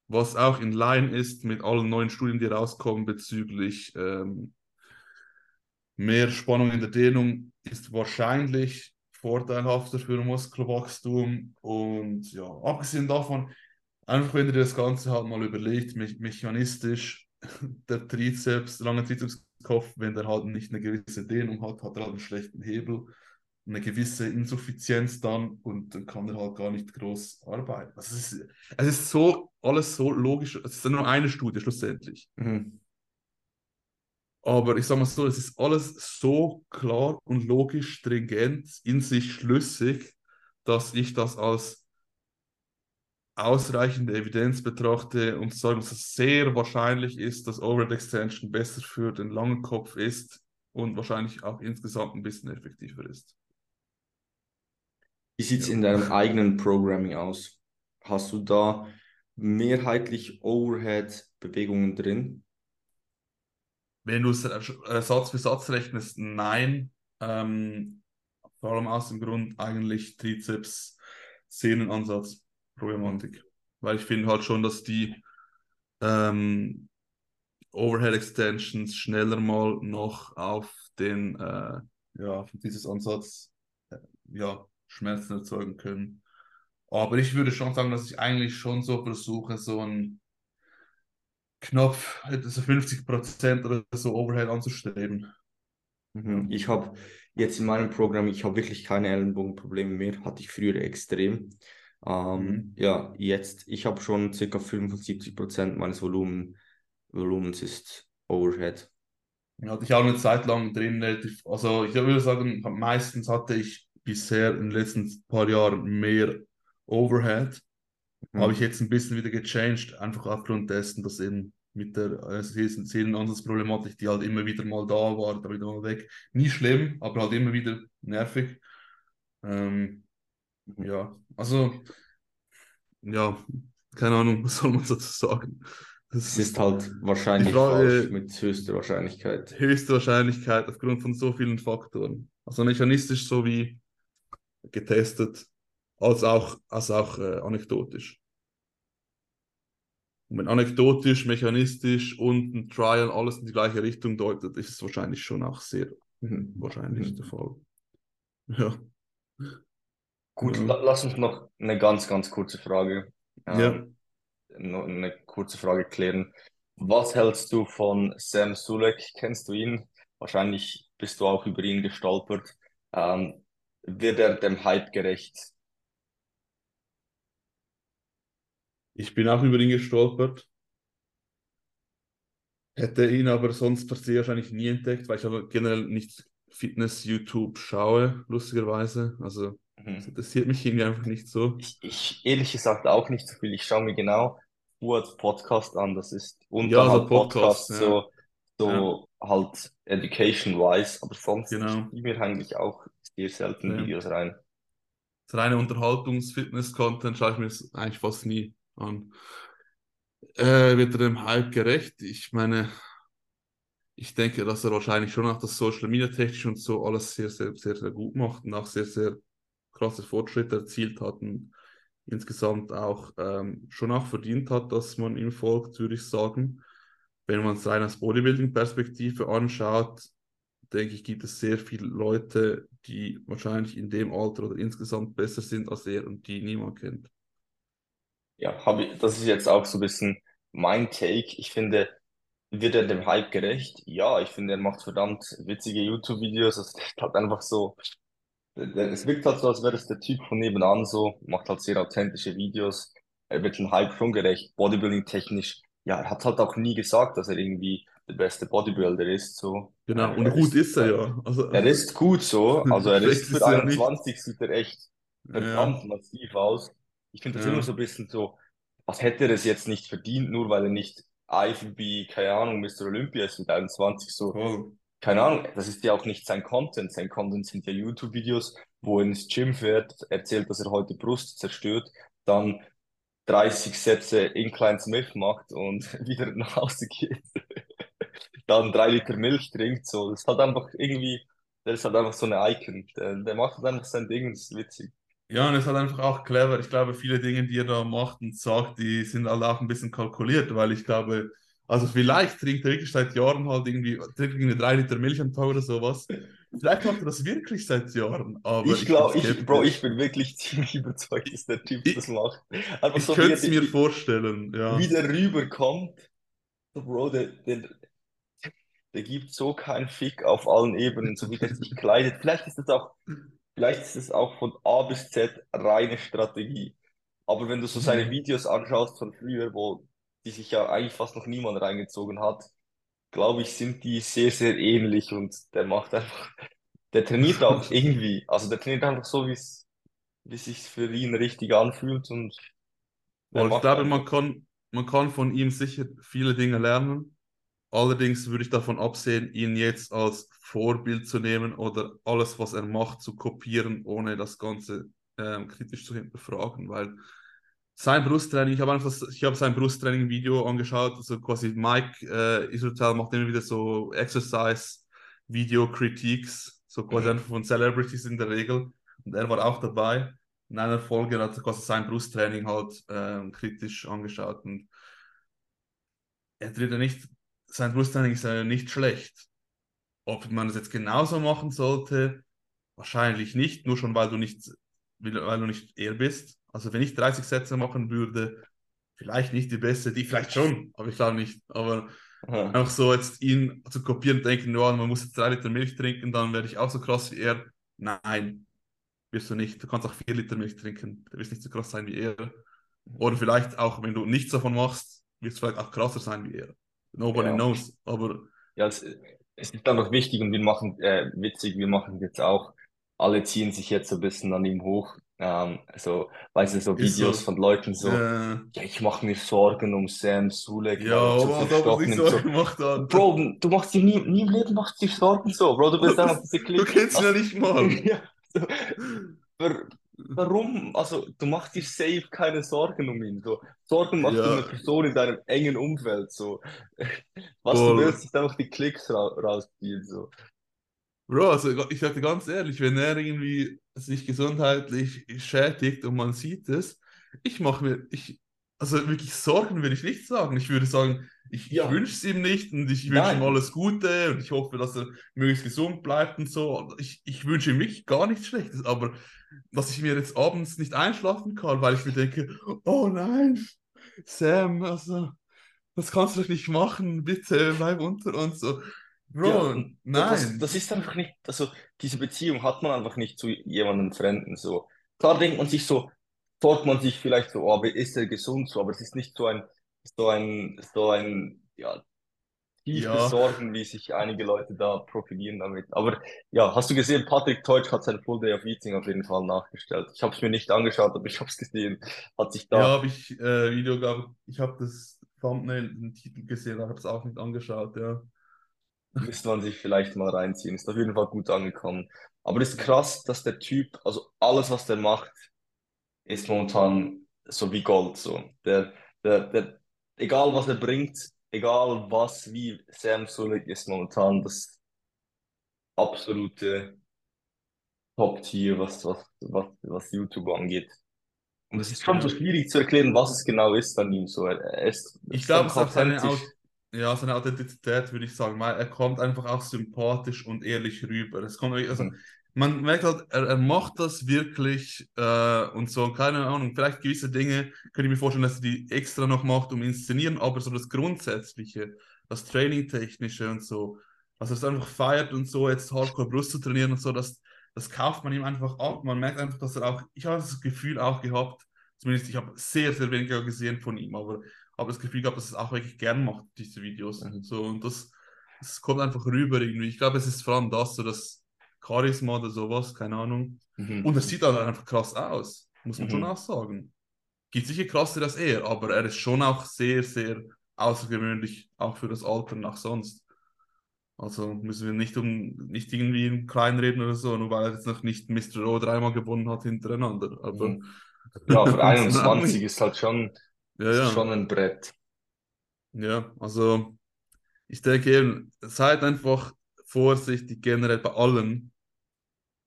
Was auch in Line ist mit allen neuen Studien, die rauskommen bezüglich ähm, mehr Spannung in der Dehnung, ist wahrscheinlich vorteilhafter für Muskelwachstum. Und ja, abgesehen davon, einfach wenn ihr das Ganze halt mal überlegt, me mechanistisch, der Trizeps, der lange Trizepskopf, wenn der halt nicht eine gewisse Dehnung hat, hat er halt einen schlechten Hebel, eine gewisse Insuffizienz dann und dann kann er halt gar nicht groß arbeiten. Also es, ist, es ist so alles so logisch, es ist nur eine Studie schlussendlich. Mhm. Aber ich sage mal so, es ist alles so klar und logisch, stringent, in sich schlüssig, dass ich das als ausreichende Evidenz betrachte und sagen, dass es sehr wahrscheinlich ist, dass Overhead Extension besser für den langen Kopf ist und wahrscheinlich auch insgesamt ein bisschen effektiver ist. Wie sieht es ja. in deinem eigenen Programming aus? Hast du da mehrheitlich Overhead-Bewegungen drin? Wenn du es äh, Satz für Satz rechnest, nein. Ähm, vor allem aus dem Grund eigentlich Trizeps, Sehnenansatz, Problematik. Weil ich finde halt schon, dass die ähm, Overhead Extensions schneller mal noch auf den äh, ja, von dieses Ansatz äh, ja, Schmerzen erzeugen können. Aber ich würde schon sagen, dass ich eigentlich schon so versuche, so ein knapp so 50 Prozent oder so Overhead anzustreben. Mhm. Ich habe jetzt in meinem Programm, ich habe wirklich keine Ellenbogenprobleme mehr, hatte ich früher extrem. Ähm, mhm. Ja, jetzt, ich habe schon ca. 75 Prozent meines Volumen, Volumens ist Overhead. Hatte ich auch eine Zeit lang drin, also ich würde sagen, meistens hatte ich bisher in den letzten paar Jahren mehr Overhead. Mhm. Habe ich jetzt ein bisschen wieder gechanged, einfach aufgrund dessen, dass eben mit der äh, Sehnenansatzproblematik, die halt immer wieder mal da war, da wieder mal weg. Nie schlimm, aber halt immer wieder nervig. Ähm. Ja, also, ja, keine Ahnung, was soll man dazu sagen? Es ist halt wahrscheinlich Frage, falsch mit höchster Wahrscheinlichkeit. Höchste Wahrscheinlichkeit aufgrund von so vielen Faktoren. Also mechanistisch sowie getestet, als auch, als auch äh, anekdotisch. Und wenn anekdotisch, mechanistisch und ein Trial alles in die gleiche Richtung deutet, ist es wahrscheinlich schon auch sehr mhm. wahrscheinlich mhm. der Fall. Ja. Gut, ja. lass uns noch eine ganz, ganz kurze Frage. Ähm, ja. Noch eine kurze Frage klären. Was hältst du von Sam Sulek? Kennst du ihn? Wahrscheinlich bist du auch über ihn gestolpert. Ähm, wird er dem Hype gerecht? Ich bin auch über ihn gestolpert. Hätte ihn aber sonst per se wahrscheinlich nie entdeckt, weil ich aber generell nicht Fitness-YouTube schaue, lustigerweise. Also mhm. das interessiert mich irgendwie einfach nicht so. Ich, ich ehrlich gesagt auch nicht so viel. Ich schaue mir genau Fuads Podcast an. Das ist unter ja, halt Podcast, Podcast ja. so, so ja. halt education-wise, aber sonst genau. ich mir eigentlich auch sehr selten. Videos rein. Das reine Unterhaltungs-Fitness-Content schaue ich mir eigentlich fast nie an. Äh, wird er dem Hype gerecht? Ich meine, ich denke, dass er wahrscheinlich schon auch das Social Media technisch und so alles sehr, sehr, sehr, sehr gut macht und auch sehr, sehr krasse Fortschritte erzielt hat und insgesamt auch ähm, schon auch verdient hat, dass man ihm folgt, würde ich sagen. Wenn man es rein aus Bodybuilding-Perspektive anschaut, denke ich, gibt es sehr viele Leute, die wahrscheinlich in dem Alter oder insgesamt besser sind als er und die niemand kennt ja, ich, das ist jetzt auch so ein bisschen mein Take. Ich finde, wird er dem Hype gerecht? Ja, ich finde, er macht verdammt witzige YouTube-Videos. Es ist halt einfach so, es wirkt halt so, als wäre es der Typ von nebenan so, macht halt sehr authentische Videos. Er wird dem Hype schon gerecht, Bodybuilding-technisch. Ja, er hat halt auch nie gesagt, dass er irgendwie der beste Bodybuilder ist. So. Genau, und gut ist, ist er ja. Also, er ist gut so, also er ist für 21 sieht er echt verdammt ja. massiv aus. Ich finde das ja. immer so ein bisschen so, was hätte er es jetzt nicht verdient, nur weil er nicht IFB, keine Ahnung, Mr. Olympia ist mit 21 so. Oh. Keine Ahnung, das ist ja auch nicht sein Content. Sein Content sind ja YouTube-Videos, wo er ins Gym fährt, erzählt, dass er heute Brust zerstört, dann 30 Sätze Incline Smith macht und wieder nach Hause geht. dann drei Liter Milch trinkt. So. Das halt einfach irgendwie, der ist halt einfach so eine Icon. Der, der macht halt einfach sein Ding, das ist witzig. Ja, und es halt einfach auch clever. Ich glaube, viele Dinge, die er da macht und sagt, die sind halt auch ein bisschen kalkuliert, weil ich glaube, also vielleicht trinkt er wirklich seit Jahren halt irgendwie, trinkt irgendwie drei Liter Milch am Tag oder sowas. Vielleicht macht er das wirklich seit Jahren. Aber ich glaube, ich, Bro, ich bin wirklich ziemlich überzeugt, dass der Typ ich, das macht. Einfach ich so, könnte es mir vorstellen, ja. Wie der rüberkommt. Bro, der, der, der gibt so keinen Fick auf allen Ebenen, so wie der sich kleidet. Vielleicht ist das auch Vielleicht ist es auch von A bis Z reine Strategie. Aber wenn du so seine mhm. Videos anschaust von früher, wo die sich ja eigentlich fast noch niemand reingezogen hat, glaube ich, sind die sehr, sehr ähnlich und der macht einfach, der trainiert auch irgendwie. Also der trainiert einfach so, wie es, wie sich für ihn richtig anfühlt und und ich glaube, man kann, man kann von ihm sicher viele Dinge lernen. Allerdings würde ich davon absehen, ihn jetzt als Vorbild zu nehmen oder alles, was er macht, zu kopieren, ohne das Ganze ähm, kritisch zu hinterfragen, weil sein Brusttraining, ich habe einfach, ich habe sein Brusttraining-Video angeschaut, also quasi Mike äh, Israel macht immer wieder so Exercise-Video-Critiques, so quasi mhm. einfach von Celebrities in der Regel und er war auch dabei. In einer Folge hat er quasi sein Brusttraining halt äh, kritisch angeschaut und er tritt ja nicht sein Brusttraining ist ja nicht schlecht. Ob man das jetzt genauso machen sollte, wahrscheinlich nicht, nur schon weil du nicht, weil du nicht er bist. Also wenn ich 30 Sätze machen würde, vielleicht nicht die beste, die vielleicht schon, aber ich glaube nicht. Aber Aha. einfach so jetzt ihn zu kopieren und denken, ja, man muss jetzt drei Liter Milch trinken, dann werde ich auch so krass wie er. Nein, wirst du nicht. Du kannst auch vier Liter Milch trinken. Du wirst nicht so krass sein wie er. Oder vielleicht auch, wenn du nichts davon machst, wirst du vielleicht auch krasser sein wie er. Nobody ja. knows. Aber ja, es, es ist einfach wichtig und wir machen, äh, witzig, wir machen jetzt auch, alle ziehen sich jetzt so ein bisschen an ihm hoch. Ähm, also, weißt du, so Videos so, von Leuten so, äh, ja, ich mache mir Sorgen um Sam Sulek. Ja, aber so was ich Sorgen so. gemacht habe. Bro, du machst dir nie, nie im Leben machst dir Sorgen so, Bro, du bist einfach diese. Du kennst ihn ja nicht mal. ja, so, warum? Also, du machst dir safe keine Sorgen um ihn. So. Sorgen machst ja. du eine Person in deinem engen Umfeld. So. Was du willst, ist einfach die Klicks ra rausziehen. So. Bro, also ich sage ganz ehrlich, wenn er irgendwie sich gesundheitlich schädigt und man sieht es, ich mache mir, ich, also wirklich Sorgen würde ich nicht sagen. Ich würde sagen, ich, ja. wünsche es ihm nicht und ich wünsche ihm alles Gute und ich hoffe, dass er möglichst gesund bleibt und so. Ich, ich wünsche ihm wirklich gar nichts Schlechtes, aber dass ich mir jetzt abends nicht einschlafen kann, weil ich mir denke, oh nein, Sam, also das kannst du doch nicht machen, bitte bleib unter uns. So. Bro, ja, nein. Das, das, ist einfach nicht, also diese Beziehung hat man einfach nicht zu jemandem Fremden. So. Klar denkt man sich so, sorgt man sich vielleicht so, oh, ist er gesund so, aber es ist nicht so ein, so ein, so ein, ja, tiefes ja. Sorgen, wie sich einige Leute da profilieren damit. Aber ja, hast du gesehen, Patrick Teutsch hat sein Full Day of Eating auf jeden Fall nachgestellt. Ich habe es mir nicht angeschaut, aber ich habe es gesehen. Hat sich da. Ja, habe ich äh, Video gehabt. Ich habe das Thumbnail, den Titel gesehen, habe es auch nicht angeschaut, ja. Müsste man sich vielleicht mal reinziehen. Ist auf jeden Fall gut angekommen. Aber es ist krass, dass der Typ, also alles, was der macht, ist momentan so wie Gold. So. Der, der, der, egal was er bringt, egal was, wie Sam Sulek ist momentan das absolute Top-Tier, was, was, was, was YouTube angeht. Und es ist schon so schwierig zu erklären, was es genau ist an ihm. So, er ist, ich glaube, es ist auch seine, ja, seine Authentizität, würde ich sagen, weil er kommt einfach auch sympathisch und ehrlich rüber. Es kommt, also, mhm. Man merkt halt, er, er macht das wirklich äh, und so, keine Ahnung, vielleicht gewisse Dinge, könnte ich mir vorstellen, dass er die extra noch macht, um inszenieren, aber so das Grundsätzliche, das Training-Technische und so, also es einfach feiert und so, jetzt Hardcore Brust zu trainieren und so, das, das kauft man ihm einfach ab. Man merkt einfach, dass er auch, ich habe das Gefühl auch gehabt, zumindest ich habe sehr, sehr weniger gesehen von ihm, aber habe das Gefühl gehabt, dass er es auch wirklich gern macht, diese Videos. Mhm. So, und das, das kommt einfach rüber irgendwie. Ich glaube, es ist vor allem das, so das Charisma oder sowas, keine Ahnung. Mhm. Und es sieht halt einfach krass aus, muss man mhm. schon auch sagen. Gibt sicher krasser als er, aber er ist schon auch sehr, sehr außergewöhnlich, auch für das Alter nach sonst. Also müssen wir nicht um nicht irgendwie kleinreden oder so, nur weil er jetzt noch nicht Mr. O dreimal gewonnen hat hintereinander. Aber mhm. ja, für 21 ist halt schon ja, ja. Schon ein Brett. Ja, also ich denke eben, seid einfach vorsichtig generell bei allen.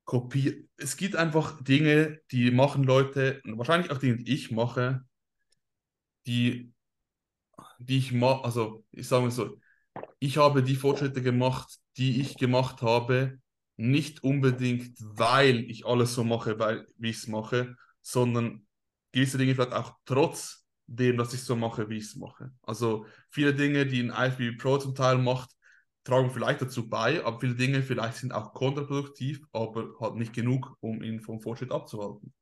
Kopier es gibt einfach Dinge, die machen Leute, wahrscheinlich auch Dinge, die ich mache, die, die ich mache, also ich sage mal so, ich habe die Fortschritte gemacht, die ich gemacht habe, nicht unbedingt, weil ich alles so mache, weil, wie ich es mache, sondern gewisse Dinge vielleicht auch trotz dem, dass ich so mache, wie ich es mache. Also viele Dinge, die ein IFBB Pro zum Teil macht, tragen vielleicht dazu bei, aber viele Dinge vielleicht sind auch kontraproduktiv, aber halt nicht genug, um ihn vom Fortschritt abzuhalten.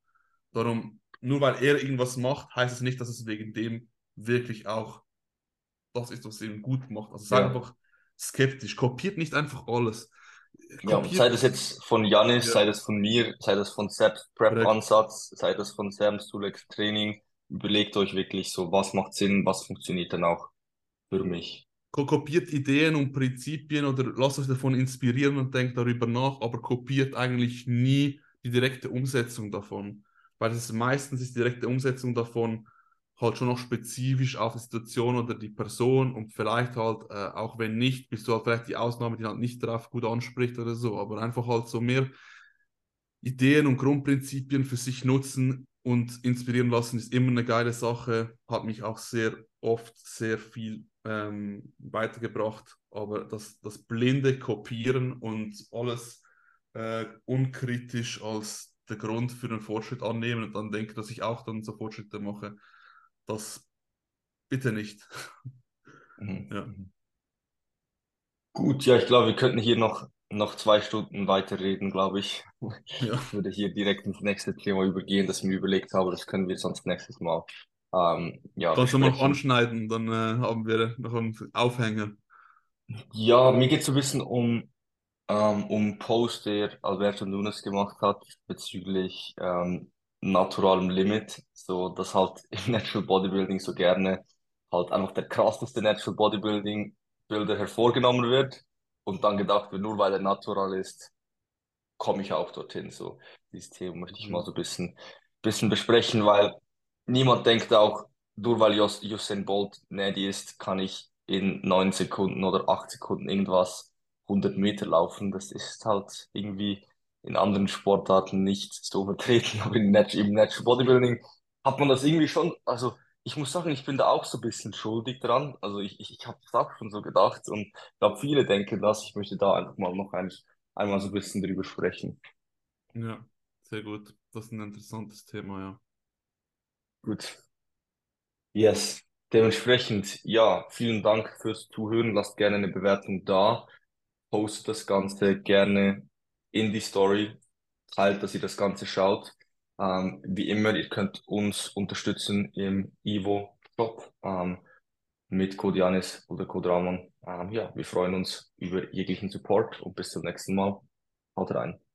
Darum, nur weil er irgendwas macht, heißt es nicht, dass es wegen dem wirklich auch das ist, was ihn gut macht. Also sei ja. einfach skeptisch, kopiert nicht einfach alles. Ja, sei das jetzt von Janis, ja. sei das von mir, sei das von Seps Prep-Ansatz, sei das von Sam Suleks Training, überlegt euch wirklich so, was macht Sinn, was funktioniert dann auch für mich. Kopiert Ideen und Prinzipien oder lasst euch davon inspirieren und denkt darüber nach, aber kopiert eigentlich nie die direkte Umsetzung davon. Weil es ist meistens ist die direkte Umsetzung davon halt schon noch spezifisch auf die Situation oder die Person und vielleicht halt, äh, auch wenn nicht, bist du halt vielleicht die Ausnahme, die halt nicht darauf gut anspricht oder so, aber einfach halt so mehr Ideen und Grundprinzipien für sich nutzen, und inspirieren lassen ist immer eine geile Sache, hat mich auch sehr oft sehr viel ähm, weitergebracht. aber das, das blinde Kopieren und alles äh, unkritisch als der Grund für den Fortschritt annehmen und dann denken, dass ich auch dann so Fortschritte mache, das bitte nicht. Mhm. Ja. Gut, ja, ich glaube, wir könnten hier noch, noch zwei Stunden weiterreden, glaube ich. Ja. Ich würde hier direkt ins nächste Thema übergehen, das ich mir überlegt habe. Das können wir sonst nächstes Mal ähm, ja, Kannst du mal noch anschneiden, dann äh, haben wir noch einen Aufhänger. Ja, mir geht es so ein bisschen um, ähm, um Post, der Alberto Nunes gemacht hat bezüglich ähm, naturalem Limit. So, dass halt im Natural Bodybuilding so gerne halt einfach der krasseste Natural Bodybuilding Bilder hervorgenommen wird und dann gedacht wird, nur weil er natural ist, komme ich auch dorthin. So, dieses Thema möchte ich mal Mhm. so ein bisschen, bisschen besprechen, weil niemand denkt auch, nur weil Us Usain Bolt Nady ist, kann ich in neun Sekunden oder acht Sekunden irgendwas 100 Meter laufen. Das ist halt irgendwie in anderen Sportarten nicht so vertreten, aber im Natural Bodybuilding hat man das irgendwie schon, also ich muss sagen, ich bin da auch so ein bisschen schuldig dran. Also ich, ich, ich habe das auch schon so gedacht und ich glaube, viele denken das. Ich möchte da einfach mal noch ein, einmal so ein bisschen drüber sprechen. Ja, sehr gut. Das ist ein interessantes Thema, ja. Gut. Yes. Dementsprechend, ja, vielen Dank fürs Zuhören. Lasst gerne eine Bewertung da. Postet das Ganze gerne in die Story. Teilt, dass ihr das Ganze schaut. Ähm, wie immer, ihr könnt uns unterstützen im Ivo Shop ähm, mit Code Janis oder Code Ramon. Ähm, ja, wir freuen uns über jeglichen Support und bis zum nächsten Mal. Haut rein.